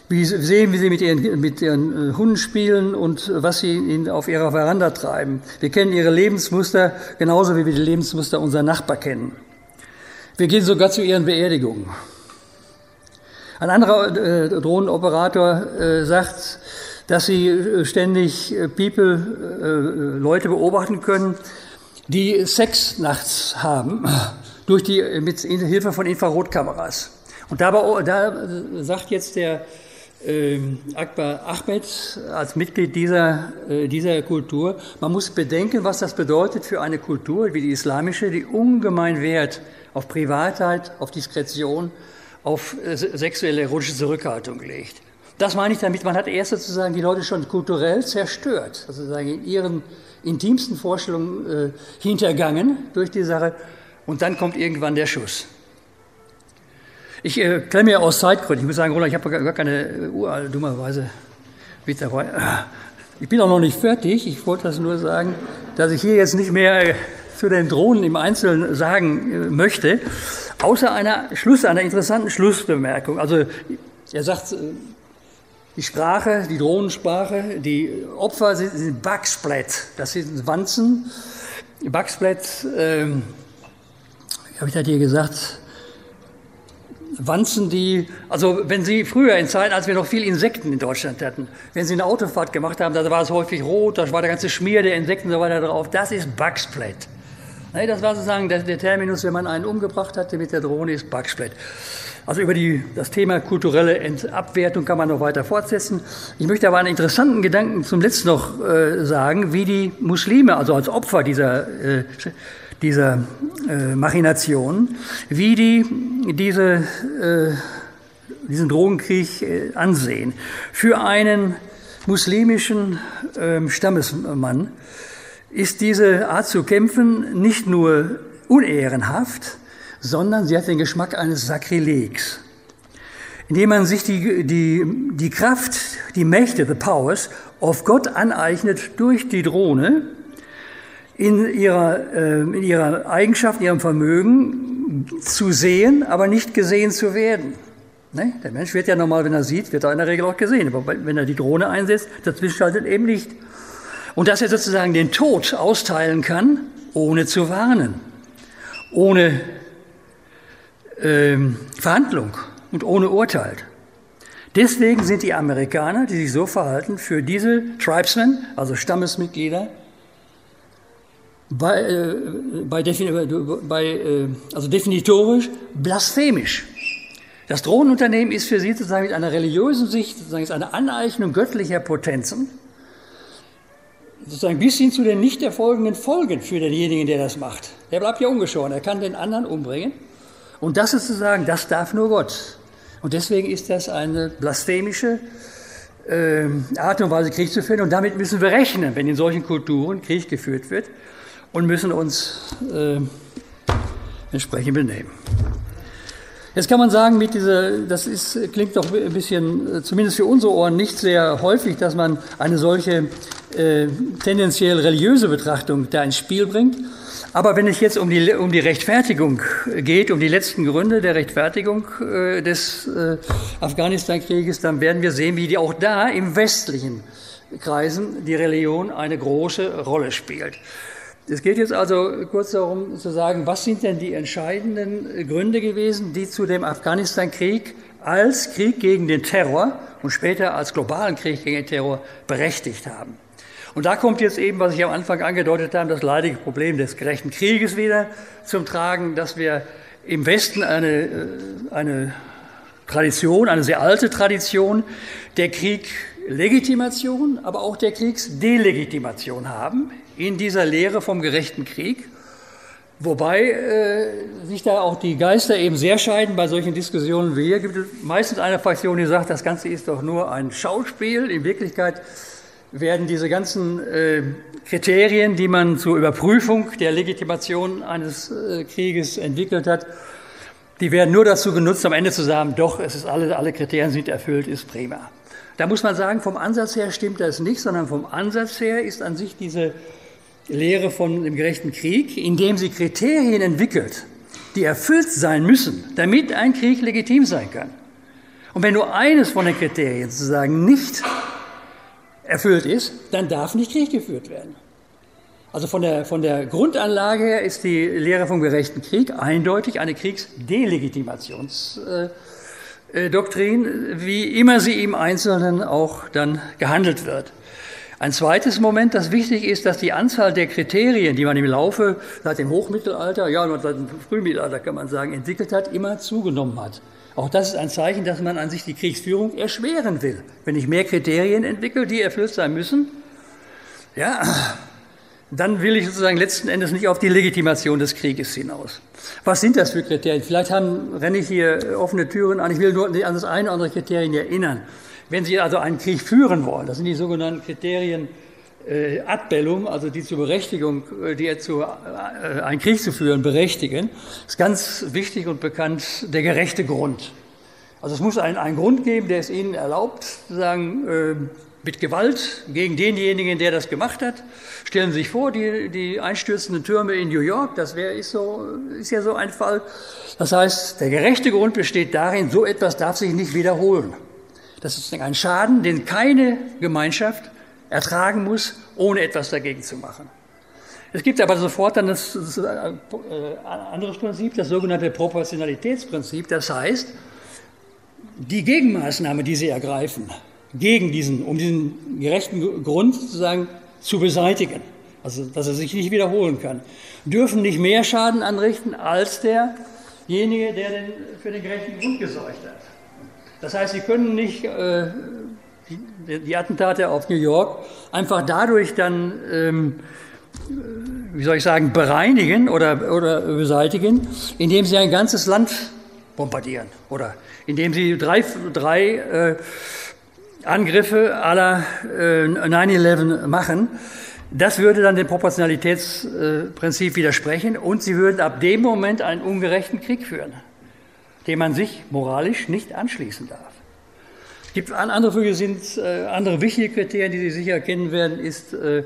Wir sehen, wie sie mit ihren, mit ihren äh, Hunden spielen und was sie auf ihrer Veranda treiben. Wir kennen ihre Lebensmuster genauso wie wir die Lebensmuster unserer Nachbarn kennen. Wir gehen sogar zu ihren Beerdigungen. Ein anderer äh, Drohnenoperator äh, sagt, dass sie äh, ständig äh, People, Leute beobachten können, die Sex nachts haben, durch die, mit Hilfe von Infrarotkameras. Und dabei, da sagt jetzt der äh, Akbar Ahmed als Mitglied dieser, äh, dieser Kultur, man muss bedenken, was das bedeutet für eine Kultur wie die islamische, die ungemein Wert auf Privatheit, auf Diskretion, auf äh, sexuelle erotische Zurückhaltung legt. Das meine ich damit, man hat erst sozusagen die Leute schon kulturell zerstört, sozusagen in ihren intimsten Vorstellungen äh, hintergangen durch die Sache und dann kommt irgendwann der Schuss. Ich äh, klemme ja aus Zeitgründen, ich muss sagen, Roland, ich habe gar keine Uhr, dummerweise dabei. Ich bin auch noch nicht fertig, ich wollte das nur sagen, dass ich hier jetzt nicht mehr äh, zu den Drohnen im Einzelnen sagen äh, möchte, außer einer Schluss, einer interessanten Schlussbemerkung. Also er sagt, äh, die Sprache, die Drohnensprache, die Opfer sind, sind Bugsplat, das sind Wanzen. Bugsplat, ähm, habe ich das hier gesagt? Wanzen, die, also wenn Sie früher in Zeiten, als wir noch viel Insekten in Deutschland hatten, wenn Sie eine Autofahrt gemacht haben, da war es häufig rot, da war der ganze Schmier der Insekten und so weiter drauf, das ist Bugsplat. Das war sozusagen der, Terminus, wenn man einen umgebracht hatte mit der Drohne, ist Bugsplat. Also über die, das Thema kulturelle Abwertung kann man noch weiter fortsetzen. Ich möchte aber einen interessanten Gedanken zum letzten noch äh, sagen, wie die Muslime, also als Opfer dieser, äh, dieser äh, Machination, wie die diese, äh, diesen Drogenkrieg äh, ansehen. Für einen muslimischen ähm, Stammesmann ist diese Art zu kämpfen nicht nur unehrenhaft, sondern sie hat den Geschmack eines Sakrilegs. Indem man sich die, die, die Kraft, die Mächte, the powers of Gott aneignet durch die Drohne in ihrer, äh, in ihrer Eigenschaft, in ihrem Vermögen zu sehen, aber nicht gesehen zu werden. Ne? Der Mensch wird ja normal, wenn er sieht, wird er in der Regel auch gesehen. Aber wenn er die Drohne einsetzt, dazwischen schaltet eben nicht. Und dass er sozusagen den Tod austeilen kann, ohne zu warnen, ohne ähm, Verhandlung und ohne Urteil. Deswegen sind die Amerikaner, die sich so verhalten, für diese Tribesmen, also Stammesmitglieder, bei, äh, bei, bei äh, also definitorisch blasphemisch. Das Drohnenunternehmen ist für sie sozusagen mit einer religiösen Sicht sozusagen ist eine Aneignung göttlicher Potenzen, sozusagen bis hin zu den nicht erfolgenden Folgen für denjenigen, der das macht. Der bleibt ja ungeschoren, er kann den anderen umbringen. Und das ist zu sagen, das darf nur Gott. Und deswegen ist das eine blasphemische äh, Art und Weise, Krieg zu führen. Und damit müssen wir rechnen, wenn in solchen Kulturen Krieg geführt wird und müssen uns äh, entsprechend benehmen. Jetzt kann man sagen, mit dieser, das ist, klingt doch ein bisschen, zumindest für unsere Ohren, nicht sehr häufig, dass man eine solche äh, tendenziell religiöse Betrachtung da ins Spiel bringt. Aber wenn es jetzt um die, um die Rechtfertigung geht, um die letzten Gründe der Rechtfertigung äh, des äh, Afghanistan-Krieges, dann werden wir sehen, wie die auch da im westlichen Kreisen die Religion eine große Rolle spielt. Es geht jetzt also kurz darum zu sagen, was sind denn die entscheidenden Gründe gewesen, die zu dem Afghanistan-Krieg als Krieg gegen den Terror und später als globalen Krieg gegen den Terror berechtigt haben. Und da kommt jetzt eben, was ich am Anfang angedeutet habe, das leidige Problem des gerechten Krieges wieder zum Tragen, dass wir im Westen eine, äh, eine Tradition, eine sehr alte Tradition der Krieglegitimation, aber auch der Kriegsdelegitimation haben in dieser Lehre vom gerechten Krieg. Wobei äh, sich da auch die Geister eben sehr scheiden bei solchen Diskussionen wie hier. Gibt es meistens eine Fraktion, die sagt, das Ganze ist doch nur ein Schauspiel. In Wirklichkeit werden diese ganzen äh, Kriterien, die man zur Überprüfung der Legitimation eines äh, Krieges entwickelt hat, die werden nur dazu genutzt, am Ende zu sagen, doch, es ist alle, alle Kriterien sind erfüllt, ist prima. Da muss man sagen, vom Ansatz her stimmt das nicht, sondern vom Ansatz her ist an sich diese Lehre von dem gerechten Krieg, indem sie Kriterien entwickelt, die erfüllt sein müssen, damit ein Krieg legitim sein kann. Und wenn nur eines von den Kriterien sozusagen nicht erfüllt ist, dann darf nicht Krieg geführt werden. Also von der, von der Grundanlage her ist die Lehre vom gerechten Krieg eindeutig eine Kriegsdelegitimations- äh, Doktrin, wie immer sie im Einzelnen auch dann gehandelt wird. Ein zweites Moment, das wichtig ist, dass die Anzahl der Kriterien, die man im Laufe seit dem Hochmittelalter, ja, seit dem Frühmittelalter kann man sagen, entwickelt hat, immer zugenommen hat. Auch das ist ein Zeichen, dass man an sich die Kriegsführung erschweren will. Wenn ich mehr Kriterien entwickle, die erfüllt sein müssen, ja, dann will ich sozusagen letzten Endes nicht auf die Legitimation des Krieges hinaus. Was sind das für Kriterien? Vielleicht haben, renne ich hier offene Türen an. Ich will nur an das eine oder andere Kriterien erinnern. Wenn Sie also einen Krieg führen wollen, das sind die sogenannten Kriterien äh, ad bellum, also die zur Berechtigung, äh, die zu, äh, einen Krieg zu führen, berechtigen, ist ganz wichtig und bekannt der gerechte Grund. Also es muss einen, einen Grund geben, der es Ihnen erlaubt, zu sagen, äh, mit Gewalt gegen denjenigen, der das gemacht hat. Stellen Sie sich vor, die, die einstürzenden Türme in New York, das wäre ist, so, ist ja so ein Fall. Das heißt, der gerechte Grund besteht darin, so etwas darf sich nicht wiederholen. Das ist ein Schaden, den keine Gemeinschaft ertragen muss, ohne etwas dagegen zu machen. Es gibt aber sofort dann das, das äh, anderes Prinzip, das sogenannte Proportionalitätsprinzip. Das heißt, die Gegenmaßnahme, die Sie ergreifen, gegen diesen, um diesen gerechten Grund sozusagen zu beseitigen, also dass er sich nicht wiederholen kann, dürfen nicht mehr Schaden anrichten als derjenige, der den, für den gerechten Grund gesorgt hat. Das heißt, Sie können nicht äh, die, die, Attentate auf New York einfach dadurch dann, ähm, wie soll ich sagen, bereinigen oder, oder beseitigen, indem Sie ein ganzes Land bombardieren oder indem Sie drei, drei äh, Angriffe aller äh, 9-11 machen. Das würde dann dem Proportionalitätsprinzip widersprechen und sie würden ab dem Moment einen ungerechten Krieg führen, dem man sich moralisch nicht anschließen darf. Gibt andere, sind, äh, andere wichtige Kriterien, die Sie sicher kennen werden, ist, äh,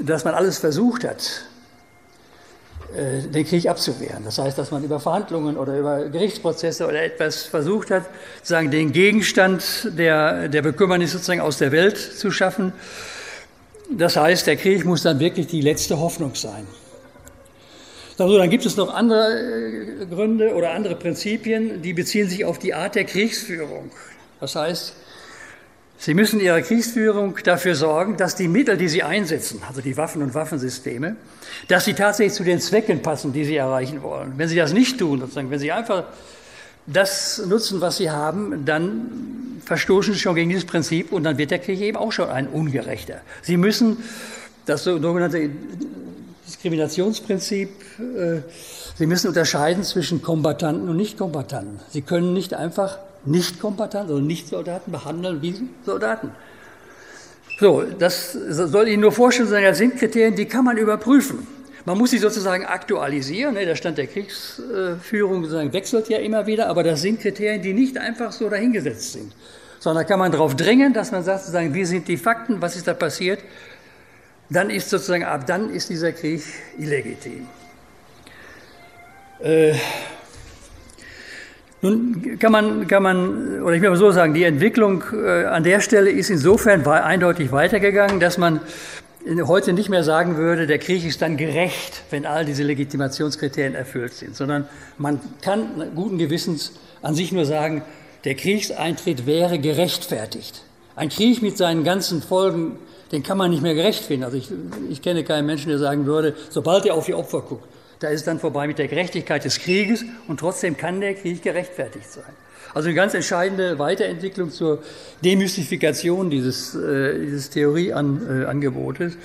dass man alles versucht hat, äh, den Krieg abzuwehren. Das heißt, dass man über Verhandlungen oder über Gerichtsprozesse oder etwas versucht hat, sozusagen den Gegenstand der, der Bekümmernis sozusagen aus der Welt zu schaffen. Das heißt, der Krieg muss dann wirklich die letzte Hoffnung sein. Also, dann gibt es noch andere äh, Gründe oder andere Prinzipien, die beziehen sich auf die Art der Kriegsführung. Das heißt, Sie müssen Ihrer Kriegsführung dafür sorgen, dass die Mittel, die Sie einsetzen, also die Waffen und Waffensysteme, dass sie tatsächlich zu den Zwecken passen, die Sie erreichen wollen. Wenn Sie das nicht tun, sozusagen, wenn Sie einfach das nutzen, was Sie haben, dann verstoßen Sie schon gegen dieses Prinzip und dann wird der Krieg eben auch schon ein ungerechter. Sie müssen das sogenannte Diskriminationsprinzip, äh, Sie müssen unterscheiden zwischen Kombattanten und Nichtkombattanten. Sie können nicht einfach nicht-Kombattanten oder Nicht-Soldaten behandeln wie Soldaten. So, das soll Ihnen nur vorstellen, das sind Kriterien, die kann man überprüfen. Man muss sie sozusagen aktualisieren. Ne? Der Stand der Kriegsführung wechselt ja immer wieder, aber das sind Kriterien, die nicht einfach so dahingesetzt sind, sondern da kann man darauf drängen, dass man sagt, wie sind die Fakten, was ist da passiert. Dann ist sozusagen, ab dann ist dieser Krieg illegitim. Äh, nun kann man, kann man, oder ich will mal so sagen, die Entwicklung äh, an der Stelle ist insofern eindeutig weitergegangen, dass man heute nicht mehr sagen würde, der Krieg ist dann gerecht, wenn all diese Legitimationskriterien erfüllt sind, sondern man kann guten Gewissens an sich nur sagen, der Kriegseintritt wäre gerechtfertigt. Ein Krieg mit seinen ganzen Folgen, den kann man nicht mehr gerecht finden. Also ich, ich kenne keinen Menschen, der sagen würde, sobald er auf die Opfer guckt, da ist es dann vorbei mit der Gerechtigkeit des Krieges und trotzdem kann der Krieg gerechtfertigt sein. Also eine ganz entscheidende Weiterentwicklung zur Demystifikation dieses, äh, dieses Theorieangebotes.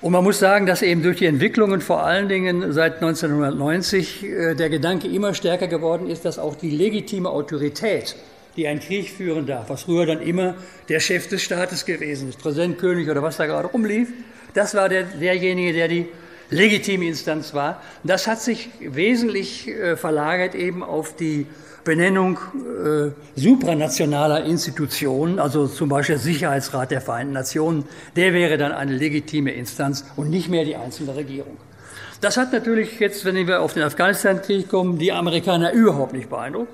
Und man muss sagen, dass eben durch die Entwicklungen vor allen Dingen seit 1990 äh, der Gedanke immer stärker geworden ist, dass auch die legitime Autorität, die einen Krieg führen darf, was früher dann immer der Chef des Staates gewesen ist, Präsident, König oder was da gerade rumlief, das war der, derjenige, der die legitime Instanz war. Das hat sich wesentlich äh, verlagert eben auf die Benennung äh, supranationaler Institutionen, also zum Beispiel der Sicherheitsrat der Vereinten Nationen, der wäre dann eine legitime Instanz und nicht mehr die einzelne Regierung. Das hat natürlich jetzt, wenn wir auf den Afghanistan-Krieg kommen, die Amerikaner überhaupt nicht beeindruckt,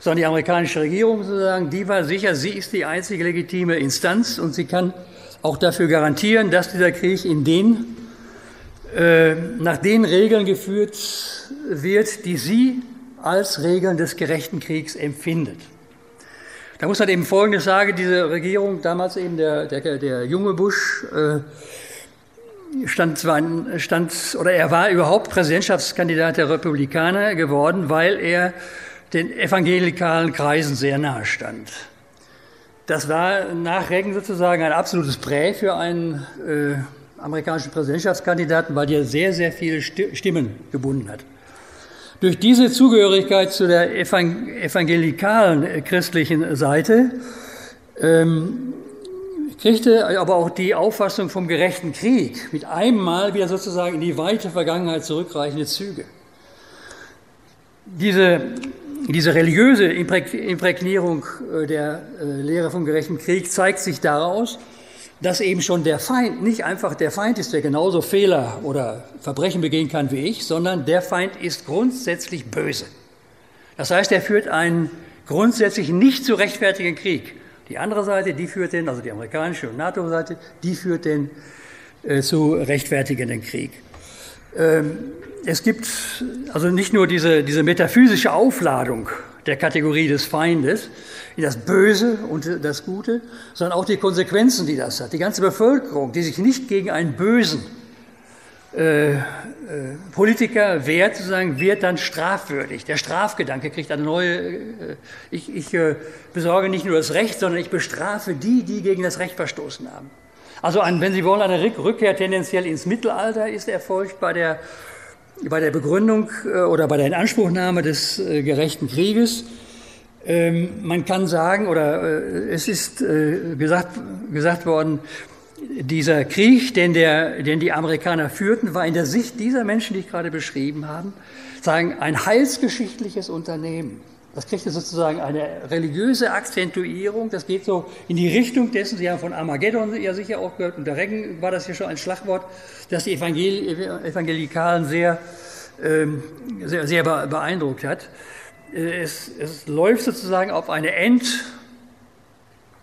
sondern die amerikanische Regierung sozusagen, die war sicher, sie ist die einzige legitime Instanz und sie kann auch dafür garantieren, dass dieser Krieg in den äh, nach den Regeln geführt wird, die sie als Regeln des gerechten Kriegs empfindet. Da muss man eben Folgendes sagen, diese Regierung, damals eben der, der, der junge Bush, äh, stand zwar, stand, oder er war überhaupt Präsidentschaftskandidat der Republikaner geworden, weil er den evangelikalen Kreisen sehr nahe stand. Das war nach Reagan sozusagen ein absolutes Prä für einen äh, amerikanischen Präsidentschaftskandidaten, weil der sehr, sehr viele Stimmen gebunden hat. Durch diese Zugehörigkeit zu der evangelikalen äh, christlichen Seite ähm, kriegte aber auch die Auffassung vom gerechten Krieg mit einem Mal wieder sozusagen in die weite Vergangenheit zurückreichende Züge. Diese, diese religiöse Imprägnierung äh, der äh, Lehre vom gerechten Krieg zeigt sich daraus, dass eben schon der Feind nicht einfach der Feind ist, der genauso Fehler oder Verbrechen begehen kann wie ich, sondern der Feind ist grundsätzlich böse. Das heißt, er führt einen grundsätzlich nicht zu rechtfertigen Krieg. Die andere Seite, die führt den, also die amerikanische und NATO-Seite, die führt den äh, zu rechtfertigenden Krieg. Ähm, es gibt also nicht nur diese, diese metaphysische Aufladung der Kategorie des Feindes in das Böse und das Gute, sondern auch die Konsequenzen, die das hat. Die ganze Bevölkerung, die sich nicht gegen einen bösen äh, äh, Politiker wehrt, sozusagen, wird dann strafwürdig. Der Strafgedanke kriegt eine neue, äh, ich, ich äh, besorge nicht nur das Recht, sondern ich bestrafe die, die gegen das Recht verstoßen haben. Also ein, wenn Sie wollen, eine Rückkehr tendenziell ins Mittelalter ist erfolgt bei der, bei der Begründung äh, oder bei der Inanspruchnahme des äh, gerechten Krieges. Ähm, man kann sagen, oder äh, es ist gesagt, gesagt worden, dieser Krieg, den, der, den die Amerikaner führten, war in der Sicht dieser Menschen, die ich gerade beschrieben habe, sagen, ein heilsgeschichtliches Unternehmen. Das kriegte sozusagen eine religiöse Akzentuierung. Das geht so in die Richtung dessen, Sie haben von Armageddon ja sicher auch gehört, unter Recken war das hier schon ein Schlagwort, das die Evangelikalen sehr, ähm, sehr, sehr beeindruckt hat. Äh, es, es läuft sozusagen auf eine End,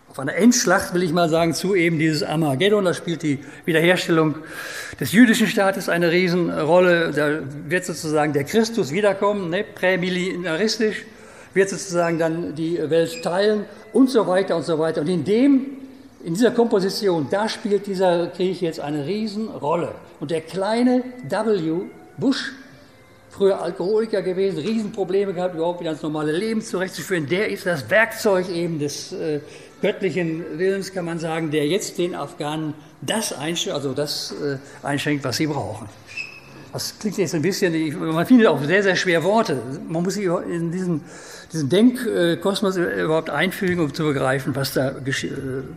auf eine Endschlacht, will ich mal sagen, zu eben dieses Armageddon. Da spielt die Wiederherstellung des jüdischen Staates eine Riesenrolle. Da wird sozusagen der Christus wiederkommen, ne, prämilitaristisch, wird sozusagen dann die Welt teilen und so weiter und so weiter. Und in dem, in dieser Komposition, da spielt dieser Krieg jetzt eine Riesenrolle. Und der kleine W. Bush, früher Alkoholiker gewesen, Riesenprobleme gehabt, überhaupt wieder ins normale Leben zurechtzuführen, der ist das Werkzeug eben des äh, göttlichen Willens, kann man sagen, der jetzt den Afghanen das einschenkt, also das äh, einschenkt, was sie brauchen. Das klingt jetzt ein bisschen, man findet auch sehr, sehr schwer Worte. Man muss sich in diesen, diesen Denkkosmos überhaupt einfügen, um zu begreifen, was da äh,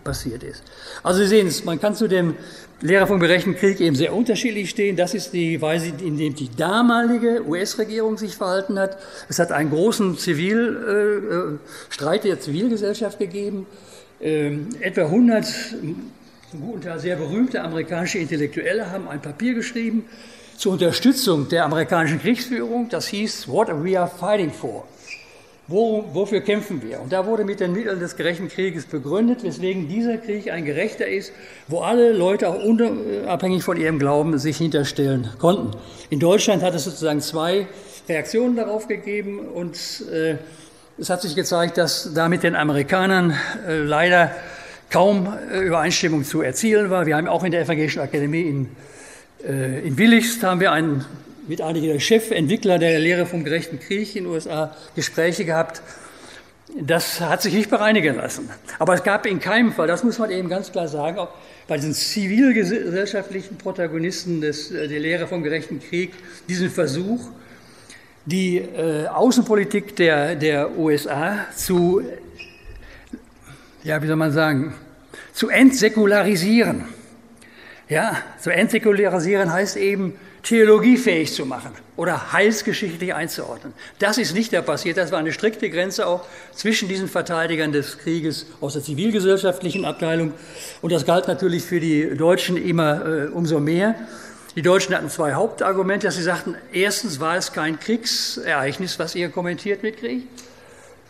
passiert ist. Also Sie sehen es, man kann zu dem Lehrer vom gerechten Krieg eben sehr unterschiedlich stehen. Das ist die Weise, in der die damalige US-Regierung sich verhalten hat. Es hat einen großen Zivil, äh, Streit der Zivilgesellschaft gegeben. Ähm, etwa 100 zum sehr berühmte amerikanische Intellektuelle haben ein Papier geschrieben zur Unterstützung der amerikanischen Kriegsführung. Das hieß What We Are Fighting For. Wo, wofür kämpfen wir? Und da wurde mit den Mitteln des gerechten Krieges begründet, weswegen dieser Krieg ein gerechter ist, wo alle Leute auch unabhängig von ihrem Glauben sich hinterstellen konnten. In Deutschland hat es sozusagen zwei Reaktionen darauf gegeben und äh, es hat sich gezeigt, dass da mit den Amerikanern äh, leider kaum äh, Übereinstimmung zu erzielen war. Wir haben auch in der Evangelischen Akademie in, äh, in Willichst haben wir einen, mit einigen der Chefentwickler der Lehre vom gerechten Krieg in den USA Gespräche gehabt. Das hat sich nicht bereinigen lassen. Aber es gab in keinem Fall, das muss man eben ganz klar sagen, auch bei diesen zivilgesellschaftlichen Protagonisten des, der Lehre vom gerechten Krieg, diesen Versuch, die äh, Außenpolitik der, der USA zu, ja, wie soll man sagen, zu entsäkularisieren. Ja, zu entsäkularisieren heißt eben, theologiefähig zu machen oder heilsgeschichtlich einzuordnen. Das ist nicht da passiert. Das war eine strikte Grenze auch zwischen diesen Verteidigern des Krieges aus der zivilgesellschaftlichen Abteilung. Und das galt natürlich für die Deutschen immer äh, umso mehr. Die Deutschen hatten zwei Hauptargumente, dass sie sagten, erstens war es kein Kriegsereignis, was ihr kommentiert mit Krieg.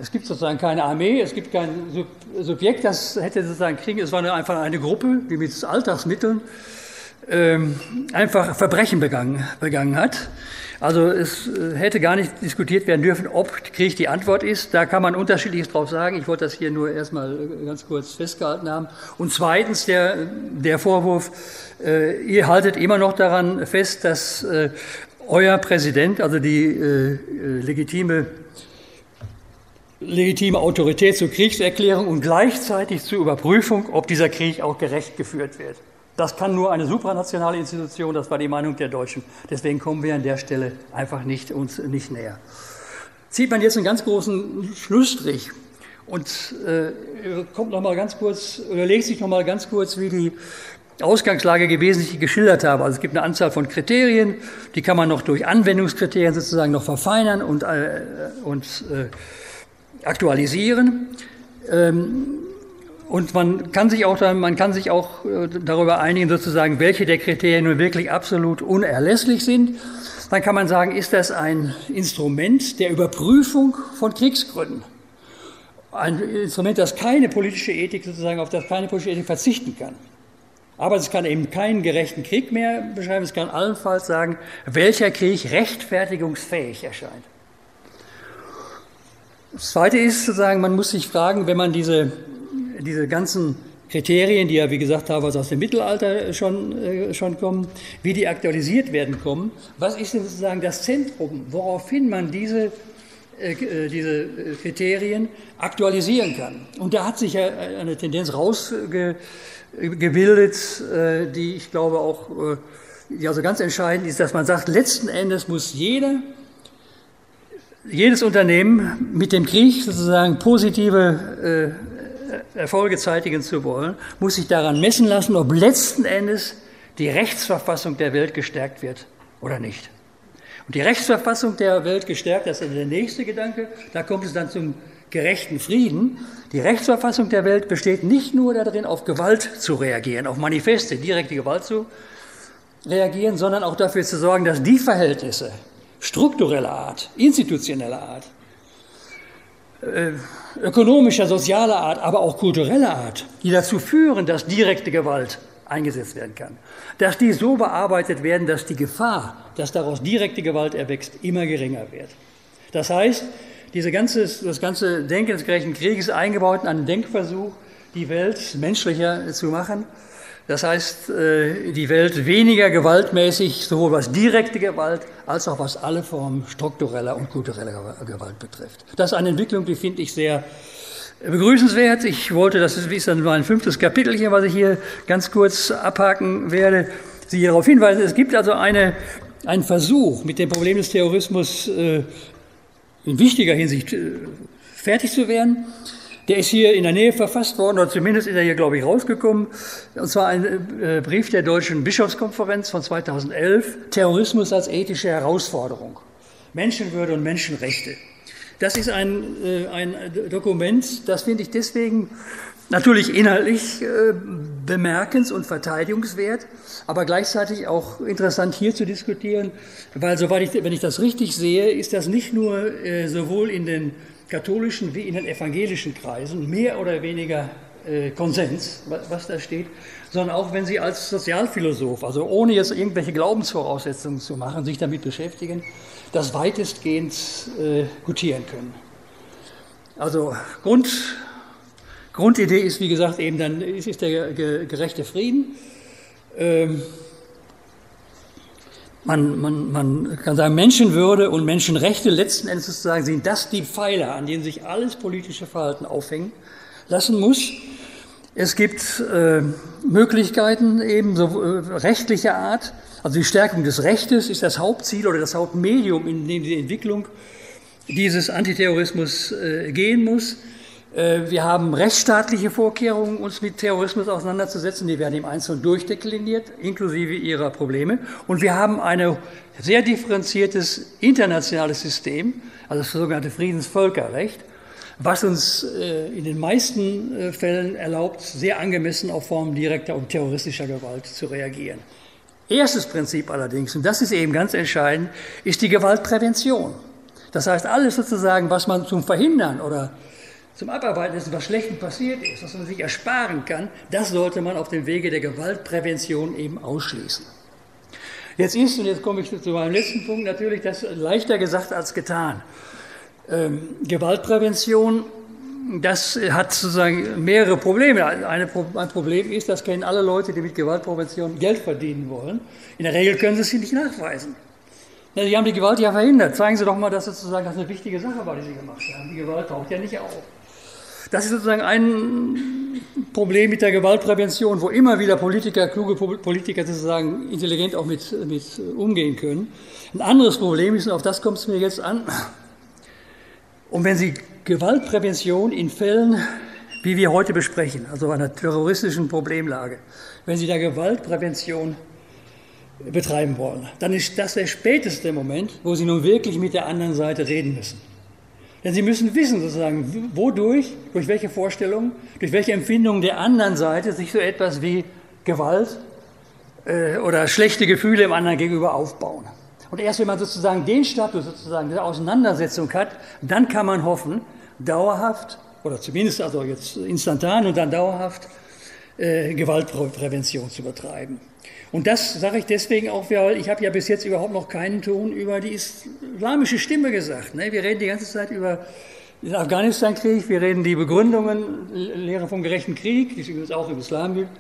Es gibt sozusagen keine Armee, es gibt kein Subjekt, das hätte sozusagen Krieg, es war nur einfach eine Gruppe, die mit Alltagsmitteln ähm, einfach Verbrechen begangen, begangen hat. Also es äh, hätte gar nicht diskutiert werden dürfen, ob Krieg die Antwort ist. Da kann man unterschiedliches drauf sagen. Ich wollte das hier nur erstmal äh, ganz kurz festgehalten haben. Und zweitens der, der Vorwurf, äh, ihr haltet immer noch daran fest, dass äh, euer Präsident, also die äh, äh, legitime legitime Autorität zur Kriegserklärung und gleichzeitig zur Überprüfung, ob dieser Krieg auch gerecht geführt wird. Das kann nur eine supranationale Institution, das war die Meinung der Deutschen. Deswegen kommen wir an der Stelle einfach nicht uns nicht näher. Zieht man jetzt einen ganz großen Schlussstrich und äh, kommt noch mal ganz kurz oder sich noch mal ganz kurz, wie die Ausgangslage gewesen, die ich geschildert habe. Also es gibt eine Anzahl von Kriterien, die kann man noch durch Anwendungskriterien sozusagen noch verfeinern und, äh, und äh, aktualisieren. Ähm, und man kann sich auch, man kann sich auch äh, darüber einigen, sozusagen, welche der Kriterien nun wirklich absolut unerlässlich sind. Dann kann man sagen, ist das ein Instrument der Überprüfung von Kriegsgründen? Ein Instrument, das keine politische Ethik sozusagen, auf das keine politische Ethik verzichten kann. Aber es kann eben keinen gerechten Krieg mehr beschreiben. Es kann allenfalls sagen, welcher Krieg rechtfertigungsfähig erscheint. Das Zweite ist sozusagen, man muss sich fragen, wenn man diese, diese ganzen Kriterien, die ja, wie gesagt, teilweise aus dem Mittelalter schon, äh, schon kommen, wie die aktualisiert werden kommen, was ist denn sozusagen das Zentrum, woraufhin man diese, äh, äh diese Kriterien aktualisieren kann? Und da hat sich ja eine Tendenz rausge gebildet, äh, die ich glaube auch, äh, die also ganz entscheidend ist, dass man sagt, letzten Endes muss jeder, jedes Unternehmen mit dem Krieg sozusagen positive äh, Erfolge zeitigen zu wollen, muss sich daran messen lassen, ob letzten Endes die Rechtsverfassung der Welt gestärkt wird oder nicht. Und die Rechtsverfassung der Welt gestärkt, das ist der nächste Gedanke, da kommt es dann zum gerechten Frieden. Die Rechtsverfassung der Welt besteht nicht nur darin, auf Gewalt zu reagieren, auf Manifeste, direkte Gewalt zu reagieren, sondern auch dafür zu sorgen, dass die Verhältnisse struktureller Art, institutioneller Art, äh, ökonomischer, sozialer Art, aber auch kultureller Art, die dazu führen, dass direkte Gewalt eingesetzt werden kann, dass die so bearbeitet werden, dass die Gefahr, dass daraus direkte Gewalt erwächst, immer geringer wird. Das heißt, diese ganze, das ganze Denken des gerechten Krieges eingebaut in einen Denkversuch, die Welt menschlicher zu machen. Das heißt, äh, die Welt weniger gewaltmäßig, sowohl was direkte Gewalt als auch was alle Formen struktureller und kultureller Gewalt betrifft. Das ist eine Entwicklung, die finde ich sehr begrüßenswert. Ich wollte, das ist dann mein fünftes Kapitel hier, was ich hier ganz kurz abhaken werde, Sie darauf hinweisen. Es gibt also eine, einen Versuch, mit dem Problem des Terrorismus äh, in wichtiger Hinsicht äh, fertig zu werden. Der ist hier in der Nähe verfasst worden, oder zumindest ist er hier, glaube ich, rausgekommen. Und zwar ein äh, Brief der Deutschen Bischofskonferenz von 2011, Terrorismus als ethische Herausforderung, Menschenwürde und Menschenrechte. Das ist ein, äh, ein Dokument, das finde ich deswegen Natürlich inhaltlich äh, bemerkens- und verteidigungswert, aber gleichzeitig auch interessant hier zu diskutieren, weil soweit ich, wenn ich das richtig sehe, ist das nicht nur sowohl in den katholischen wie in den evangelischen Kreisen mehr oder weniger äh, Konsens, was, da steht, sondern auch wenn Sie als Sozialphilosoph, also ohne jetzt irgendwelche Glaubensvoraussetzungen zu machen, sich damit beschäftigen, das weitestgehend äh, gutieren können. Also Grund, Grundidee ist, wie gesagt, eben dann ist, ist der gerechte Frieden. Ähm, man, man, man kann sagen, Menschenwürde und Menschenrechte letzten Endes sozusagen sind das die Pfeiler, an denen sich alles politische Verhalten aufhängen lassen muss. Es gibt äh, Möglichkeiten eben so äh, rechtlicher Art, also die Stärkung des Rechtes ist das Hauptziel oder das Hauptmedium, in dem die Entwicklung dieses Antiterrorismus äh, gehen muss. Äh, wir haben rechtsstaatliche Vorkehrungen, uns mit Terrorismus auseinanderzusetzen. Die werden im Einzelnen durchdekliniert, inklusive ihrer Probleme. Und wir haben ein sehr differenziertes internationales System, also das sogenannte Friedensvölkerrecht, was uns äh, in den meisten äh, Fällen erlaubt, sehr angemessen auf Formen direkter und terroristischer Gewalt zu reagieren. Erstes Prinzip allerdings, und das ist eben ganz entscheidend, ist die Gewaltprävention. Das heißt, alles sozusagen, was man zum Verhindern oder zum Abarbeiten dessen, was Schlechtem passiert ist, was man sich ersparen kann, das sollte man auf dem Wege der Gewaltprävention eben ausschließen. Jetzt ist, und jetzt komme ich zu meinem letzten Punkt, natürlich das leichter gesagt als getan. Ähm, Gewaltprävention, das hat sozusagen mehrere Probleme. Eine, ein Problem ist, das kennen alle Leute, die mit Gewaltprävention Geld verdienen wollen. In der Regel können sie es nicht nachweisen. Sie haben die Gewalt ja verhindert. Zeigen Sie doch mal, dass sozusagen das eine wichtige Sache war, die Sie gemacht haben. Die Gewalt taucht ja nicht auf. Das ist sozusagen ein Problem mit der Gewaltprävention, wo immer wieder Politiker, kluge Politiker sozusagen intelligent auch mit, mit umgehen können. Ein anderes Problem ist, und auf das kommt es mir jetzt an, Und wenn Sie Gewaltprävention in Fällen, wie wir heute besprechen, also einer terroristischen Problemlage, wenn Sie da Gewaltprävention betreiben wollen, dann ist das der späteste Moment, wo Sie nun wirklich mit der anderen Seite reden müssen. Denn Sie müssen wissen, sozusagen, wodurch, durch welche Vorstellungen, durch welche Empfindungen der anderen Seite sich so etwas wie Gewalt äh, oder schlechte Gefühle im anderen gegenüber aufbauen. Und erst wenn man sozusagen den Status sozusagen der Auseinandersetzung hat, dann kann man hoffen, dauerhaft oder zumindest also jetzt instantan und dann dauerhaft äh, Gewaltprävention zu betreiben. Und das sage ich deswegen auch, weil ich habe ja bis jetzt überhaupt noch keinen Ton über die islamische Stimme gesagt. Ne? Wir reden die ganze Zeit über den Afghanistan-Krieg, wir reden die Begründungen, Lehre vom gerechten Krieg, die übrigens auch im Islam gibt.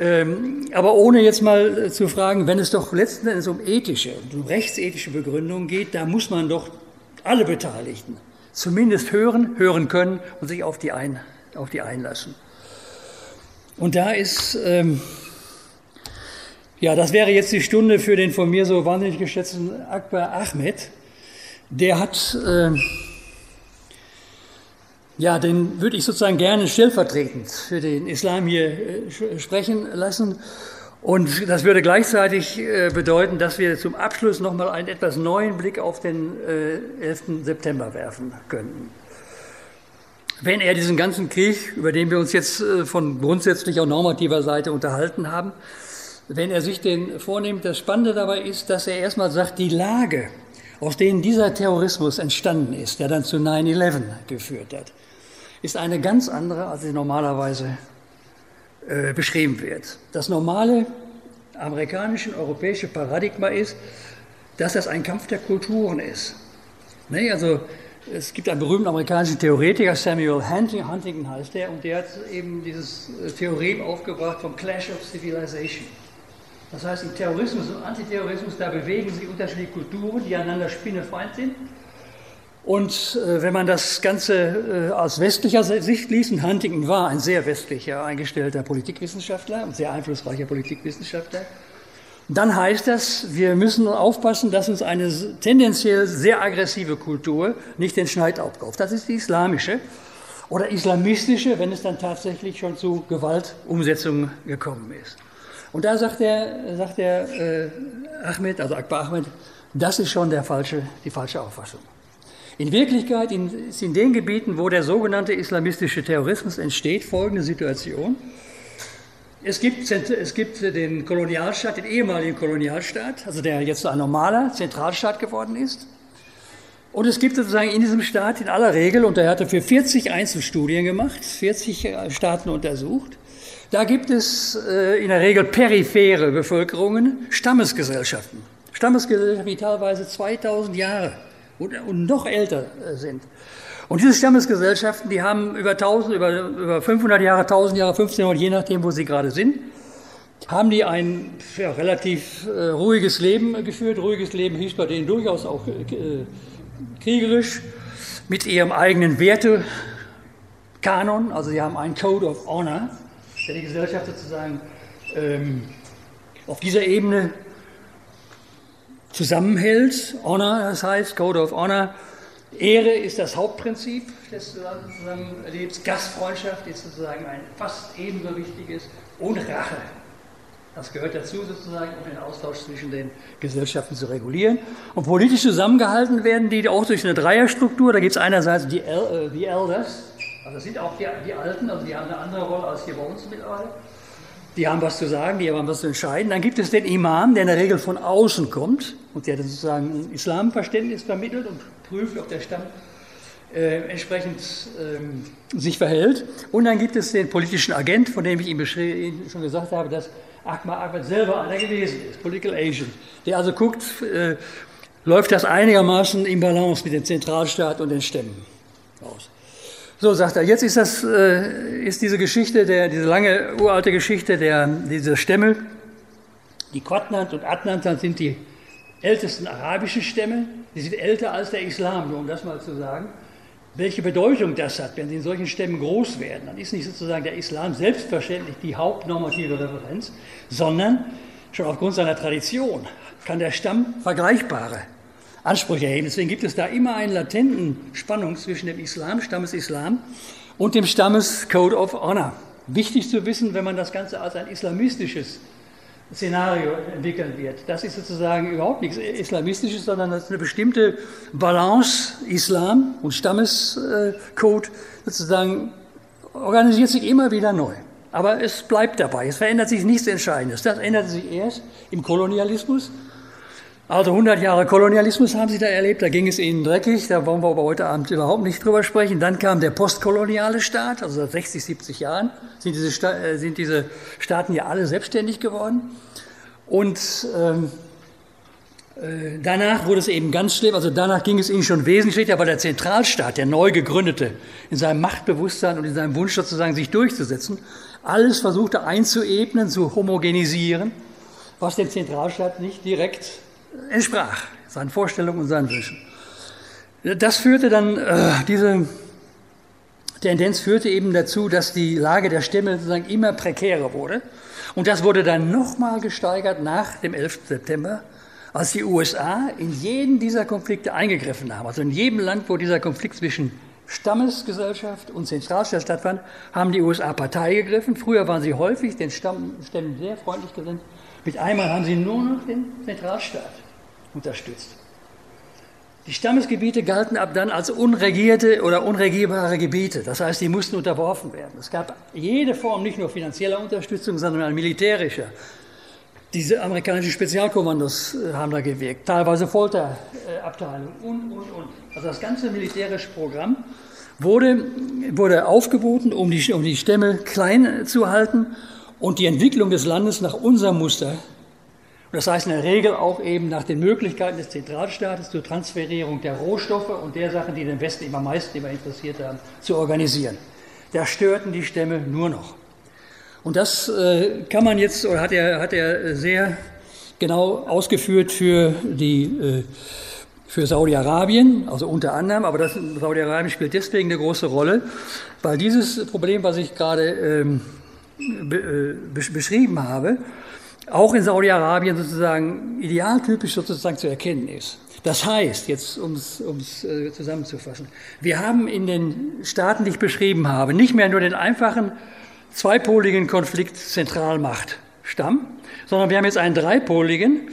Ähm, aber ohne jetzt mal zu fragen, wenn es doch letzten Endes um ethische, um rechtsethische Begründungen geht, da muss man doch alle Beteiligten zumindest hören, hören können und sich auf die, ein, auf die einlassen. Und da ist ähm, ja, das wäre jetzt die Stunde für den von mir so wahnsinnig geschätzten Akbar Ahmed. Der hat, äh, ja, den würde ich sozusagen gerne stellvertretend für den Islam hier äh, sprechen lassen. Und das würde gleichzeitig äh, bedeuten, dass wir zum Abschluss nochmal einen etwas neuen Blick auf den äh, 11. September werfen könnten. Wenn er diesen ganzen Krieg, über den wir uns jetzt äh, von grundsätzlicher normativer Seite unterhalten haben, wenn er sich den vornimmt. Das Spannende dabei ist, dass er erstmal sagt, die Lage, aus denen dieser Terrorismus entstanden ist, der dann zu 9-11 geführt hat, ist eine ganz andere, als sie normalerweise äh, beschrieben wird. Das normale amerikanische, europäische Paradigma ist, dass das ein Kampf der Kulturen ist. Nee, also es gibt einen berühmten amerikanischen Theoretiker, Samuel Huntington heißt der, und der hat eben dieses äh, Theorem aufgebracht vom Clash of Civilization. Das heißt, im Terrorismus und Antiterrorismus, da bewegen sich unterschiedliche Kulturen, die einander spinnefeind sind. Und äh, wenn man das Ganze äh, aus westlicher Sicht liest, und Huntington war ein sehr westlicher eingestellter Politikwissenschaftler und sehr einflussreicher Politikwissenschaftler, dann heißt das, wir müssen aufpassen, dass uns eine tendenziell sehr aggressive Kultur nicht den Schneid abkauft. Das ist die islamische oder islamistische, wenn es dann tatsächlich schon zu Gewaltumsetzungen gekommen ist. Und da sagt der, sagt der äh, Ahmed, also Akbar Ahmed, das ist schon der falsche, die falsche Auffassung. In Wirklichkeit in, ist in den Gebieten, wo der sogenannte islamistische Terrorismus entsteht, folgende Situation. Es gibt, es gibt den Kolonialstaat, den ehemaligen Kolonialstaat, also der jetzt ein normaler Zentralstaat geworden ist. Und es gibt sozusagen in diesem Staat in aller Regel, und er hatte für 40 Einzelstudien gemacht, 40 Staaten untersucht, da gibt es äh, in der Regel periphere Bevölkerungen, Stammesgesellschaften. Stammesgesellschaften, die teilweise 2000 Jahre und, noch älter äh, sind. Und diese Stammesgesellschaften, die haben über 1000, über, über 500 Jahre, 1000 Jahre, 1500, je nachdem, wo sie gerade sind, haben die ein ja, relativ äh, ruhiges Leben geführt. Ruhiges Leben hieß bei denen durchaus auch äh, kriegerisch, mit ihrem eigenen Wertekanon. Also sie haben einen Code of Honor der die Gesellschaft sozusagen ähm, auf dieser Ebene zusammenhält. Honor, das heißt, Code of Honor. Ehre ist das Hauptprinzip des Zusammenlebens. Gastfreundschaft ist sozusagen ein fast ebenso wichtiges. Und Rache. Das gehört dazu sozusagen, um den Austausch zwischen den Gesellschaften zu regulieren. Und politisch zusammengehalten werden die auch durch eine Dreierstruktur. Da gibt es einerseits die, El äh, die Elders, also das sind auch die, die Alten, also die haben eine andere Rolle als hier bei uns mittlerweile. Die haben was zu sagen, die haben was zu entscheiden. Dann gibt es den Imam, der in der Regel von außen kommt und der sozusagen ein Islamverständnis vermittelt und prüft, ob der Stamm äh, entsprechend ähm, sich verhält. Und dann gibt es den politischen Agent, von dem ich Ihnen schon gesagt habe, dass Ahmad Ahmed selber einer gewesen ist, Political Agent, der also guckt, äh, läuft das einigermaßen im Balance mit dem Zentralstaat und den Stämmen aus. So, sagt er, jetzt ist, das, äh, ist diese Geschichte, der, diese lange uralte Geschichte der, dieser Stämme, die Qadnant und Adnantan sind die ältesten arabischen Stämme, die sind älter als der Islam, nur um das mal zu sagen. Welche Bedeutung das hat, wenn sie in solchen Stämmen groß werden, dann ist nicht sozusagen der Islam selbstverständlich die hauptnormative Referenz, sondern schon aufgrund seiner Tradition kann der Stamm vergleichbare Ansprüche erheben. Deswegen gibt es da immer einen latenten Spannung zwischen dem Islam, Stammesislam und dem Stammescode of Honor. Wichtig zu wissen, wenn man das Ganze als ein islamistisches Szenario entwickeln wird. Das ist sozusagen überhaupt nichts Islamistisches, sondern das ist eine bestimmte Balance Islam und Stammescode sozusagen organisiert sich immer wieder neu. Aber es bleibt dabei. Es verändert sich nichts Entscheidendes. Das änderte sich erst im Kolonialismus. Also 100 Jahre Kolonialismus haben Sie da erlebt. Da ging es Ihnen dreckig. Da wollen wir aber heute Abend überhaupt nicht drüber sprechen. Dann kam der postkoloniale Staat. Also seit 60, 70 Jahren sind diese, Sta äh, sind diese Staaten ja alle selbstständig geworden. Und ähm, äh, danach wurde es eben ganz schlimm, also danach ging es ihnen schon wesentlich schlechter, weil der Zentralstaat, der neu gegründete, in seinem Machtbewusstsein und in seinem Wunsch sozusagen sich durchzusetzen, alles versuchte einzuebnen, zu homogenisieren, was dem Zentralstaat nicht direkt entsprach, seinen Vorstellungen und seinen Wünschen. Das führte dann, äh, diese Tendenz führte eben dazu, dass die Lage der Stämme sozusagen immer prekärer wurde. Und das wurde dann nochmal gesteigert nach dem 11. September, als die USA in jeden dieser Konflikte eingegriffen haben. Also in jedem Land, wo dieser Konflikt zwischen Stammesgesellschaft und Zentralstaat stattfand, haben die USA Partei gegriffen. Früher waren sie häufig den Stämmen sehr freundlich gesinnt. Mit einmal haben sie nur noch den Zentralstaat unterstützt. Die Stammesgebiete galten ab dann als unregierte oder unregierbare Gebiete. Das heißt, die mussten unterworfen werden. Es gab jede Form nicht nur finanzieller Unterstützung, sondern militärischer. Diese amerikanischen Spezialkommandos äh, haben da gewirkt, teilweise Folterabteilungen und, und, und. Also das ganze militärische Programm wurde, wurde aufgeboten, um die, um die Stämme klein zu halten und die Entwicklung des Landes nach unserem Muster das heißt in der Regel auch eben nach den Möglichkeiten des Zentralstaates zur Transferierung der Rohstoffe und der Sachen, die den Westen immer am meisten immer interessiert haben, zu organisieren. Da störten die Stämme nur noch. Und das äh, kann man jetzt, oder hat er, hat er sehr genau ausgeführt für äh, für Saudi-Arabien, also unter anderem, aber Saudi-Arabien spielt deswegen eine große Rolle, weil dieses Problem, was ich gerade ähm, äh, beschrieben habe, auch in Saudi-Arabien sozusagen idealtypisch sozusagen zu erkennen ist. Das heißt, jetzt um es äh, zusammenzufassen, wir haben in den Staaten, die ich beschrieben habe, nicht mehr nur den einfachen zweipoligen Konflikt Zentralmacht-Stamm, sondern wir haben jetzt einen dreipoligen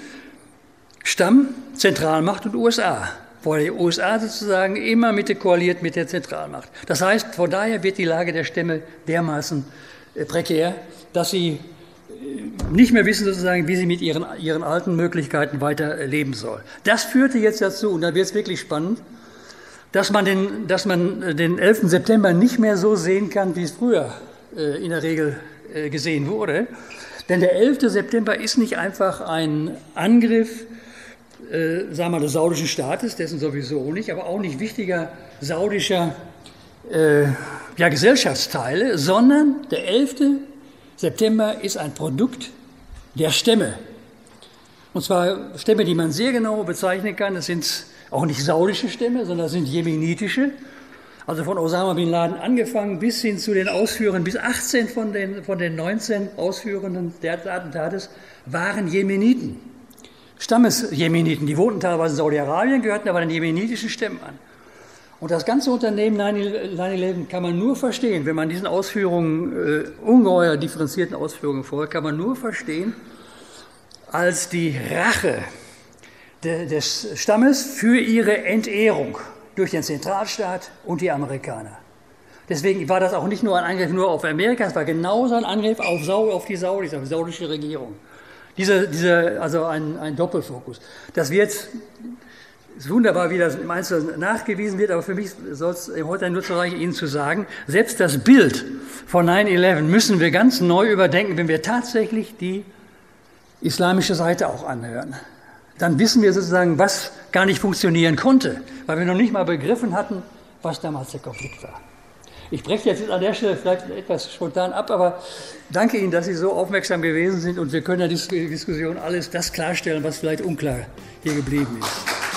Stamm, Zentralmacht und USA, wo die USA sozusagen immer Mitte koaliert mit der Zentralmacht. Das heißt, von daher wird die Lage der Stämme dermaßen äh, prekär, dass sie nicht mehr wissen sozusagen, wie sie mit ihren, ihren alten Möglichkeiten weiter leben soll. Das führte jetzt dazu, und da wird es wirklich spannend, dass man, den, dass man den 11. September nicht mehr so sehen kann, wie es früher äh, in der Regel äh, gesehen wurde. Denn der 11. September ist nicht einfach ein Angriff, äh, sagen wir mal, des saudischen Staates, dessen sowieso nicht, aber auch nicht wichtiger saudischer äh, ja, Gesellschaftsteile, sondern der 11. September ist ein Produkt der Stämme. Und zwar Stämme, die man sehr genau bezeichnen kann. Das sind auch nicht saudische Stämme, sondern das sind jemenitische. Also von Osama bin Laden angefangen bis hin zu den Ausführern, bis 18 von den, von den 19 Ausführenden des Attentates waren Jemeniten. Stammesjemeniten. Die wohnten teilweise in Saudi-Arabien, gehörten aber den jemenitischen Stämmen an. Und das ganze Unternehmen 9-11 kann man nur verstehen, wenn man diesen Ausführungen, äh, ungeheuer differenzierten Ausführungen folgt, kann man nur verstehen als die Rache de, des Stammes für ihre Entehrung durch den Zentralstaat und die Amerikaner. Deswegen war das auch nicht nur ein Angriff nur auf Amerika, es war genauso ein Angriff auf, Sau, auf die Saudis, auf die saudische Regierung. Diese, diese, also ein, ein Doppelfokus. Das wird ist wunderbar, wie das im Einzelnen nachgewiesen wird, aber für mich soll es heute nur zu reichen, Ihnen zu sagen, selbst das Bild von 9-11 müssen wir ganz neu überdenken, wenn wir tatsächlich die islamische Seite auch anhören. Dann wissen wir sozusagen, was gar nicht funktionieren konnte, weil wir noch nicht mal begriffen hatten, was damals der Konflikt war. Ich breche jetzt an der Stelle vielleicht etwas spontan ab, aber danke Ihnen, dass Sie so aufmerksam gewesen sind und wir können in der Diskussion alles das klarstellen, was vielleicht unklar hier geblieben ist.